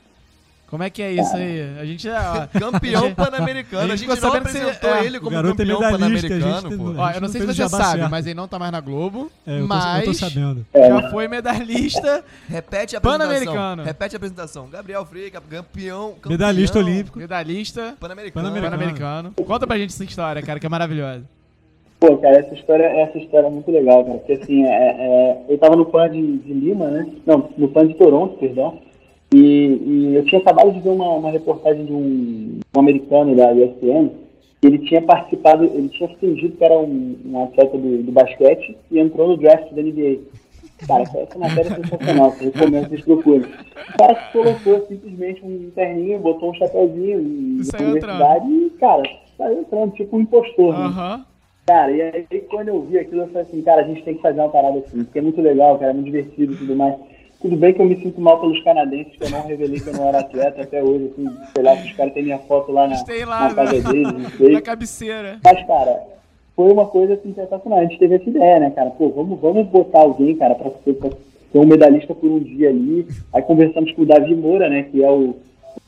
Como é que é isso aí? A gente já. <laughs> Campeão pan-americano. A A gente gente não apresentou é, ele como é campeão gente pan-americano, pô. Ó, gente eu não sei se você sabe, certo. mas ele não tá mais na Globo. É, eu, tô, mas eu tô sabendo. já foi medalhista, Repete a Pan-americano. Repete a apresentação. Gabriel Freire, campeão. campeão Medalhista olímpico. medalhista Pan-americano. Pan-americano. pan-americano. Conta pra gente essa história, cara, que é maravilhosa. Pô, cara, essa história, essa história é muito legal, cara. Porque assim, é, é, eu tava no PAN de, de Lima, né? Não, no PAN de Toronto, perdão. E, e eu tinha acabado de ver uma, uma reportagem de um, um americano da ESPN. que Ele tinha participado, ele tinha fingido que era um, um atleta do, do basquete e entrou no draft da NBA. Cara, essa, matéria é sensacional, eu recomendo que vocês procurem. O cara que colocou simplesmente um terninho, botou um chapéuzinho de saiu universidade e, cara, saiu entrando, tipo um impostor. né? Aham. Cara, e aí quando eu vi aquilo, eu falei assim, cara, a gente tem que fazer uma parada assim, porque é muito legal, cara, é muito divertido e tudo mais. Tudo bem que eu me sinto mal pelos canadenses, que eu não revelei que eu não era atleta até hoje, assim, sei lá, que os caras têm minha foto lá na, lá, na casa né? deles, não <laughs> sei. Na cabeceira. Mas, cara, foi uma coisa assim sensacional. A gente teve essa ideia, né, cara? Pô, vamos, vamos botar alguém, cara, pra ser, pra ser um medalhista por um dia ali. Aí conversamos com o Davi Moura, né, que é o,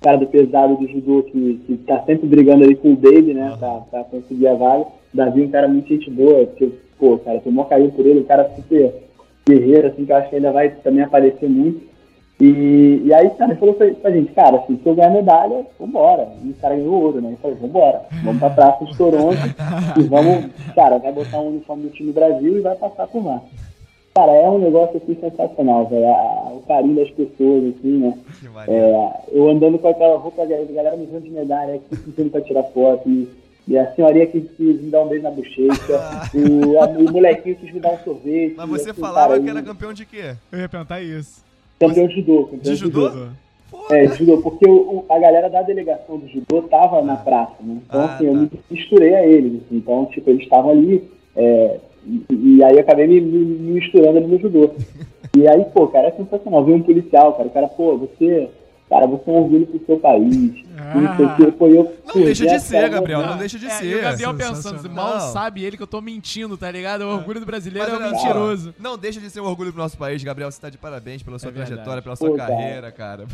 cara do pesado do judô, que, que tá sempre brigando ali com o Baby, né, pra, pra conseguir a vaga. O Davi é um cara muito gente boa, que, pô, cara, maior carinho por ele, um cara super guerreiro, assim, que eu acho que ainda vai também aparecer muito. E, e aí, cara, ele falou pra, pra gente, cara, assim, se eu ganhar medalha, vambora. E o cara ganhou ouro, né? Eu falei, vambora, vamos pra praça de Toronto e vamos, cara, vai botar um uniforme do time Brasil e vai passar por lá. Cara, é um negócio assim sensacional, velho. O carinho das pessoas, assim, né? É, eu andando com aquela roupa, a galera me vendo de medalha, aqui pedindo pra tirar foto. E, e a senhorinha que quis me dar um beijo na bochecha, o, a- o molequinho quis me dar um sorvete. Mas você assim, falava cara, que era campeão de quê? Eu ia perguntar isso. Campeão de judô. Campeão De judô? É, de judô, porque o, o- a galera da delegação do judô tava na praça, né? Então, Ah, assim, eu tá. me misturei a eles. assim. Então, tipo, eles estavam ali, é, e, e aí eu acabei me, me- me misturando ali no judô. <laughs> E aí, pô, cara, é sensacional. Ver um policial, cara, o cara, pô, você, cara, você é um orgulho pro seu país. Ah. Não sei o quê. Pô, eu, Não deixa de ser, cara, Gabriel. não- Não deixa de É, ser. e o Gabriel pensando, sensacional. mal sabe ele que eu tô mentindo, tá ligado? O orgulho do brasileiro Mas é um mentiroso. Não deixa de ser um orgulho pro nosso país, Gabriel. Você tá de parabéns pela sua É trajetória, pela sua Pô, cara. carreira, cara.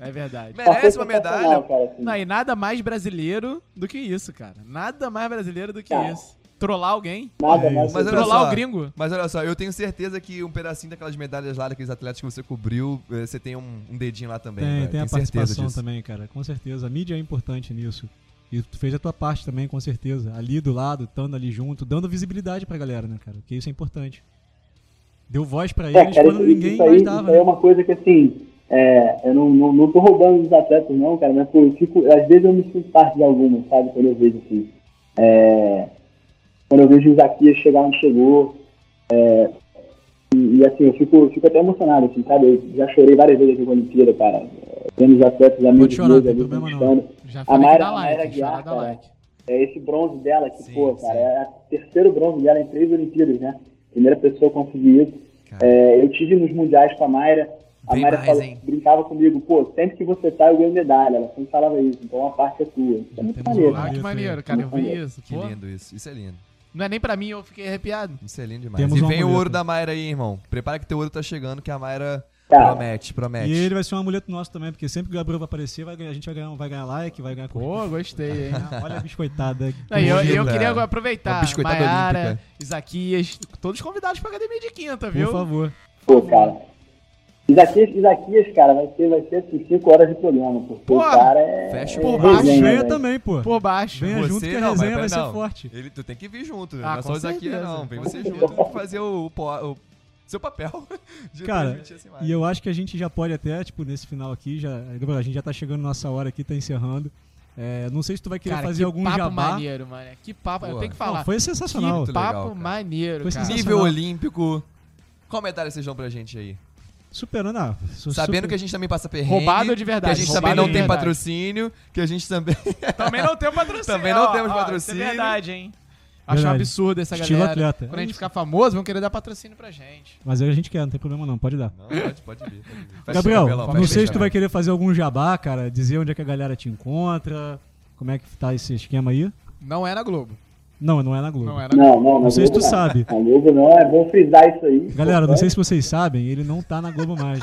É verdade. <laughs> Merece uma medalha. Cara, assim. Não, e nada mais brasileiro do que isso, cara. Nada mais brasileiro do que Cara. isso. Trollar alguém. Nada É isso. Mas olha Trollar só. o gringo. Mas olha só, eu tenho certeza que um pedacinho daquelas medalhas lá, daqueles atletas que você cobriu, eh, você tem um, um dedinho lá também. Tem, velho. tem a participação disso. também, cara. Com certeza. A mídia é importante nisso. E tu fez a tua parte também, com certeza. Ali do lado, estando ali junto, dando visibilidade pra galera, né, cara? Porque isso é importante. Deu voz pra É, eles cara, quando isso, ninguém isso aí, mais isso dava. aí é né? uma coisa que, assim, é, eu não, não, não tô roubando dos atletas, não, cara, mas pô, eu fico, às vezes eu me sinto parte de algumas, sabe, quando eu vejo, assim, é, quando eu vejo o Zaquias chegar onde chegou, é, e, e, assim, eu fico, fico até emocionado, assim, sabe, eu já chorei várias vezes aqui com a Olimpíada, cara, vendo os atletas, amigos chorar, meus não tem ali problema não. conquistando. Já A Mayra- que like, Mayra Guiar, cara, like. É esse bronze dela que, Sim, pô, sim. cara, é o terceiro bronze dela em três Olimpíadas, né? Primeira pessoa a conseguir isso. É, eu tive nos mundiais com a Mayra. A Vem Mayra mais, falou- brincava comigo, pô, sempre que você tá, eu ganho medalha. Ela sempre falava isso, então a parte é tua. Isso é muito maneiro. Ah, que maneiro, cara. Eu vi isso. Que Pô, lindo isso. Isso é lindo. Não é nem pra mim, eu fiquei arrepiado. Isso é lindo demais. Temos e vem o ouro da Mayra aí, irmão. Prepara que teu ouro tá chegando, que a Mayra Cara, promete, promete. E ele vai ser um amuleto nosso também, porque sempre que o Gabriel vai aparecer, vai a gente vai ganhar, vai ganhar like, vai ganhar. Pô, gostei, hein? <laughs> Olha a biscoitada. Não, eu, eu queria aproveitar. biscoitada olímpica. Isaquias, todos convidados pra academia de quinta, viu? Por favor. pô, cara. Isaquias, Isaquias, cara, vai ser, vai ser assim, 5 horas de programa, porque Pô, o cara é. fecha é por baixo. resenha, Venha velho. também, pô. Por baixo. Venha junto que a não, resenha vai não. ser forte. Ele, tu tem que vir junto. Ah, não com só certeza. não. Vem você junto fazer o, po- o seu papel <laughs> de Cara. E eu acho que a gente já pode até, tipo, nesse final aqui, já, a gente já tá chegando nossa hora aqui, tá encerrando. É, não sei se tu vai querer Cara, fazer que algum papo jabá. maneiro, mano. Que papo, eu Pô. tenho que Não, falar. foi sensacional. que Muito papo legal, cara. maneiro. Nível olímpico. Qual medalha vocês dão pra gente aí? Superando, ah, su- Sabendo super- que a gente também passa perrengue. Roubado de verdade, Que a gente também não tem verdade. patrocínio. Que a gente também. <laughs> Também não temos patrocínio. Também não Ó, temos ó, patrocínio. Isso é verdade, hein? Acho um Verdade. absurdo essa Estilo galera. atleta. Quando a É gente isso. ficar famoso, vão querer dar patrocínio pra gente. Mas aí a gente quer, não tem problema não, pode dar. Não, pode, pode vir. Pode vir. Gabriel, cabelão, não sei se tu vai querer fazer algum jabá, cara, dizer onde é que a galera te encontra, como é que tá esse esquema aí. Não é na Globo. Não, não é na Globo. Não é na Globo. Não, não, Não sei se tu Globo não. sabe. Na Globo não, é bom frisar isso aí. Galera, não sei se vocês sabem, ele não tá na Globo mais.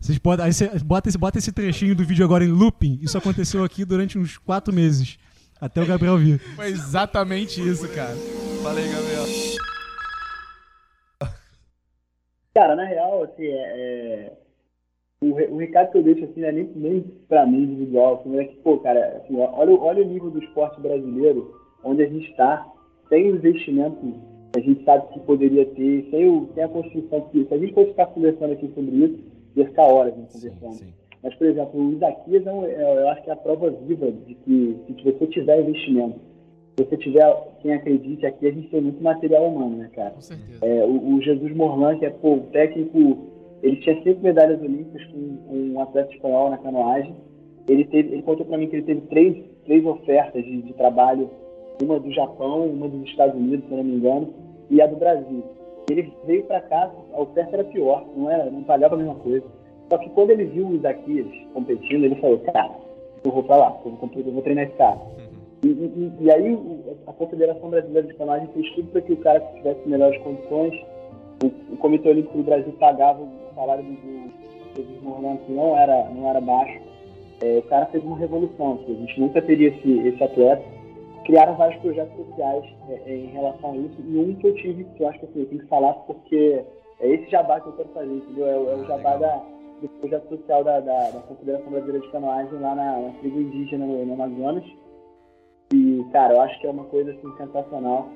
Vocês podem. Aí você bota esse, bota esse trechinho do vídeo agora em looping. Isso aconteceu aqui durante uns quatro meses. Até o Gabriel vir. Foi exatamente isso, cara. Fala aí, Gabriel. Cara, na real, assim, é, é- o, re- o recado que eu deixo, assim, não é nem, nem pra mim individual, assim, é que, pô, cara, assim, olha, olha o nível do esporte brasileiro, onde a gente está, sem o investimento que a gente sabe que poderia ter, sem, o, sem a construção que, se a gente fosse ficar conversando aqui sobre isso, ia ficar horas né, conversando. Sim. Mas, por exemplo, o Isaquias, é um- é- eu acho que é a prova viva de que se você tiver investimento, se você tiver quem acredite, aqui a gente tem muito material humano, né, cara? Com certeza. É, o, o Jesus Morlan, que é pô, o técnico, ele tinha cinco medalhas olímpicas com, com um atleta espanhol na canoagem. Ele, teve, ele contou para mim que ele teve três, três ofertas de, de trabalho, uma do Japão, uma dos Estados Unidos, se não me engano, e a do Brasil. Ele veio para cá, a oferta era pior, não, era, não pagava a mesma coisa. Só que quando ele viu o Isaquias competindo, ele falou, cara, eu vou para lá, eu vou, eu vou treinar esse cara. E, e- e aí a Confederação Brasileira de Canoagem fez tudo para que o cara tivesse melhores condições. O, o Comitê Olímpico do Brasil pagava o salário do, do Morlan, que não era, não era baixo. É, o cara fez uma revolução, a gente nunca teria esse, esse atleta. Criaram vários projetos sociais é, é, em relação a isso, e um que eu tive, que eu acho que assim, eu tenho que falar, porque é esse jabá que eu quero fazer, entendeu? É, o- é o Ah, jabá da, do projeto social da, da, da Confederação Brasileira de Canoagem lá na, na tribo indígena no, no Amazonas. E, cara, eu acho que é uma coisa assim, sensacional.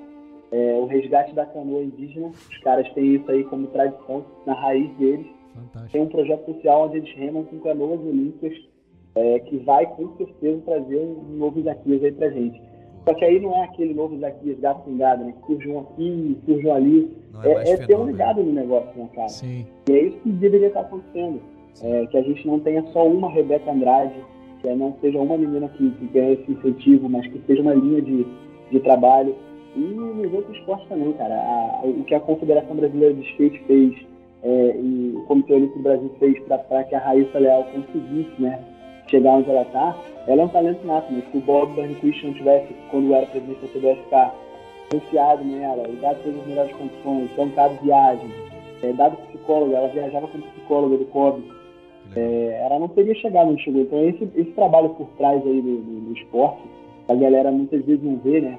É, o resgate da canoa indígena, os caras têm isso aí como tradição, na raiz deles. Fantástico. Tem um projeto social onde eles remam com canoas olímpicas, é, que vai com certeza trazer um novo Isaquias aí pra gente. Só que aí não é aquele novo Isaquias gato pingado, né? Que surge um aqui, surge um ali. Não é mais É, é ter um legado no negócio, né, cara? Sim. E é isso que deveria estar acontecendo. É, que a gente não tenha só uma Rebeca Andrade, que não seja uma menina que, que ganha esse incentivo, mas que seja uma linha de, de trabalho. E nos outros esportes também, cara. A- o que a Confederação Brasileira de Skate fez é, e o Comitê Olímpico do Brasil fez para que a Raíssa Leal conseguisse né, chegar onde ela está, ela é um talento nato. Né? Se o Bob Burnquist não tivesse, quando era presidente da CBSK, confiado nela, e dado todas as melhores condições, bancado viagem, é, dado psicólogo, ela viajava como psicóloga do COB, é, ela não teria chegado onde chegou. Então esse, esse trabalho por trás aí do, do, do esporte, a galera muitas vezes não vê, né?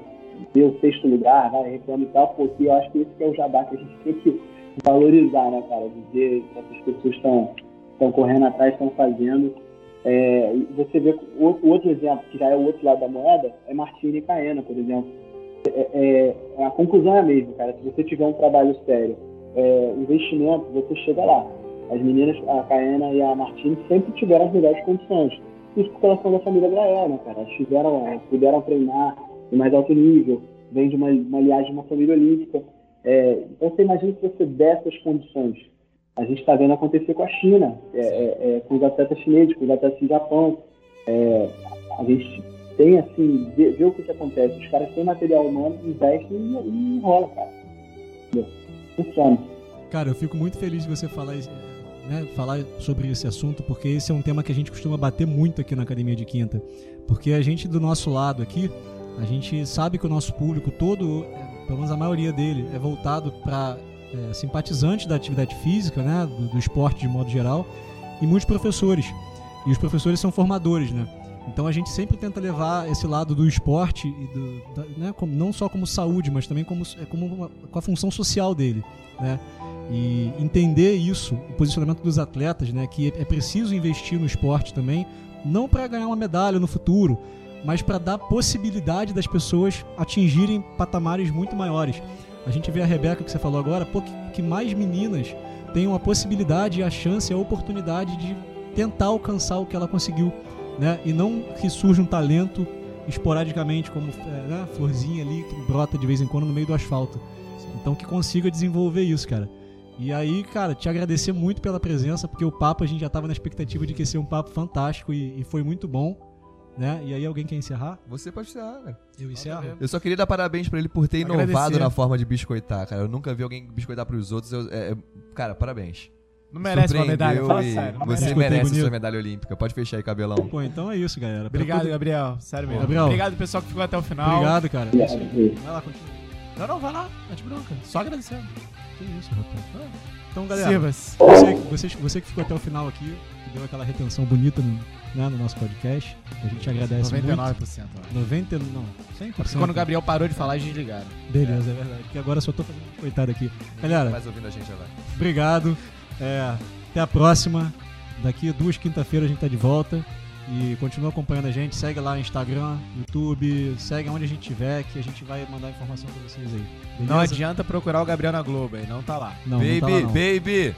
Vê o sexto lugar, vai reclama e tal, porque eu acho que esse que é o jabá que a gente tem que valorizar, né, cara? Dizer que essas pessoas estão correndo atrás, estão fazendo. É, você vê o outro exemplo, que já é o outro lado da moeda, é Martini e Caena, por exemplo. É, é, a conclusão é a mesma, cara. Se você tiver um trabalho sério, é, investimento, você chega lá. As meninas, a Caena e a Martini, sempre tiveram as melhores condições. Isso porque elas são da família Grael, né, cara? Elas tiveram, é, puderam treinar em mais alto nível, vem de uma, uma de uma família olímpica. É, então você imagina se você der essas condições. A gente está vendo acontecer com a China, é, é, é, com os atletas chineses, com os atletas do Japão. É, a gente tem assim, vê, vê o que, que acontece. Os caras têm material humano, investem e, e rola, cara. Funciona. Cara, eu fico muito feliz de você falar, isso, né, falar sobre esse assunto, porque esse é um tema que a gente costuma bater muito aqui na Academia de Quinta. Porque a gente, do nosso lado aqui, a gente sabe que o nosso público todo, é, pelo menos a maioria dele, é voltado para é, simpatizantes da atividade física, né, do, do esporte de modo geral, e muitos professores. E os professores são formadores, né? Então a gente sempre tenta levar esse lado do esporte, e do, da- né, como- não só como saúde, mas também como, é como uma- com a função social dele, né? E entender isso, o posicionamento dos atletas, né, que é preciso investir no esporte também, não para ganhar uma medalha no futuro, mas para dar possibilidade das pessoas atingirem patamares muito maiores. A gente vê a Rebeca que você falou agora, pô, que, que mais meninas tenham a possibilidade, a chance, a oportunidade de tentar alcançar o que ela conseguiu, né? E não que surja um talento esporadicamente, como é, né, florzinha ali que brota de vez em quando no meio do asfalto. Então que consiga desenvolver isso, cara. E aí, cara, te agradecer muito pela presença, porque o papo a gente já tava na expectativa de que ia ser um papo fantástico e, e foi muito bom. Né? E aí alguém quer encerrar? Você pode encerrar, cara. Eu encerro? Eu só queria dar parabéns pra ele por ter Agradecer. inovado na forma de biscoitar, cara. Eu nunca vi alguém biscoitar pros outros. eu- é- é- cara, parabéns. Não merece uma medalha, fala sério. Você merece. Merece sua medalha olímpica. Pode fechar aí, cabelão. Pô, então é isso, galera. Obrigado, todo- Gabriel. Sério mesmo. Gabriel. Obrigado, pessoal, que ficou até o final. Obrigado, cara. É. Vai lá, continua. Não, não, vai lá. Mete bronca. Só agradecendo. Que isso, rapaz. Então, galera, você, você, você que ficou até o final aqui, que deu aquela retenção bonita no, né, no nosso podcast, a gente agradece 99%. ó. muito. 90, não, 100%. Quando o Gabriel parou de falar, eles desligaram. Beleza, é verdade. Porque agora eu só tô fazendo coitado aqui. Galera, Mais ouvindo a gente agora. obrigado. É, até a próxima. Daqui duas quinta-feiras a gente tá de volta. E continua acompanhando a gente. Segue lá no Instagram, YouTube, segue onde a gente tiver, que a gente vai mandar informação pra vocês aí. Beleza? Não adianta procurar o Gabriel na Globo, aí não tá lá. Não, não baby, tá lá, não. baby!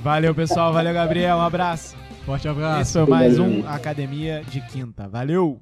Valeu, pessoal. Valeu, Gabriel. Um abraço. Forte abraço. Esse foi mais um Academia de Quinta. Valeu!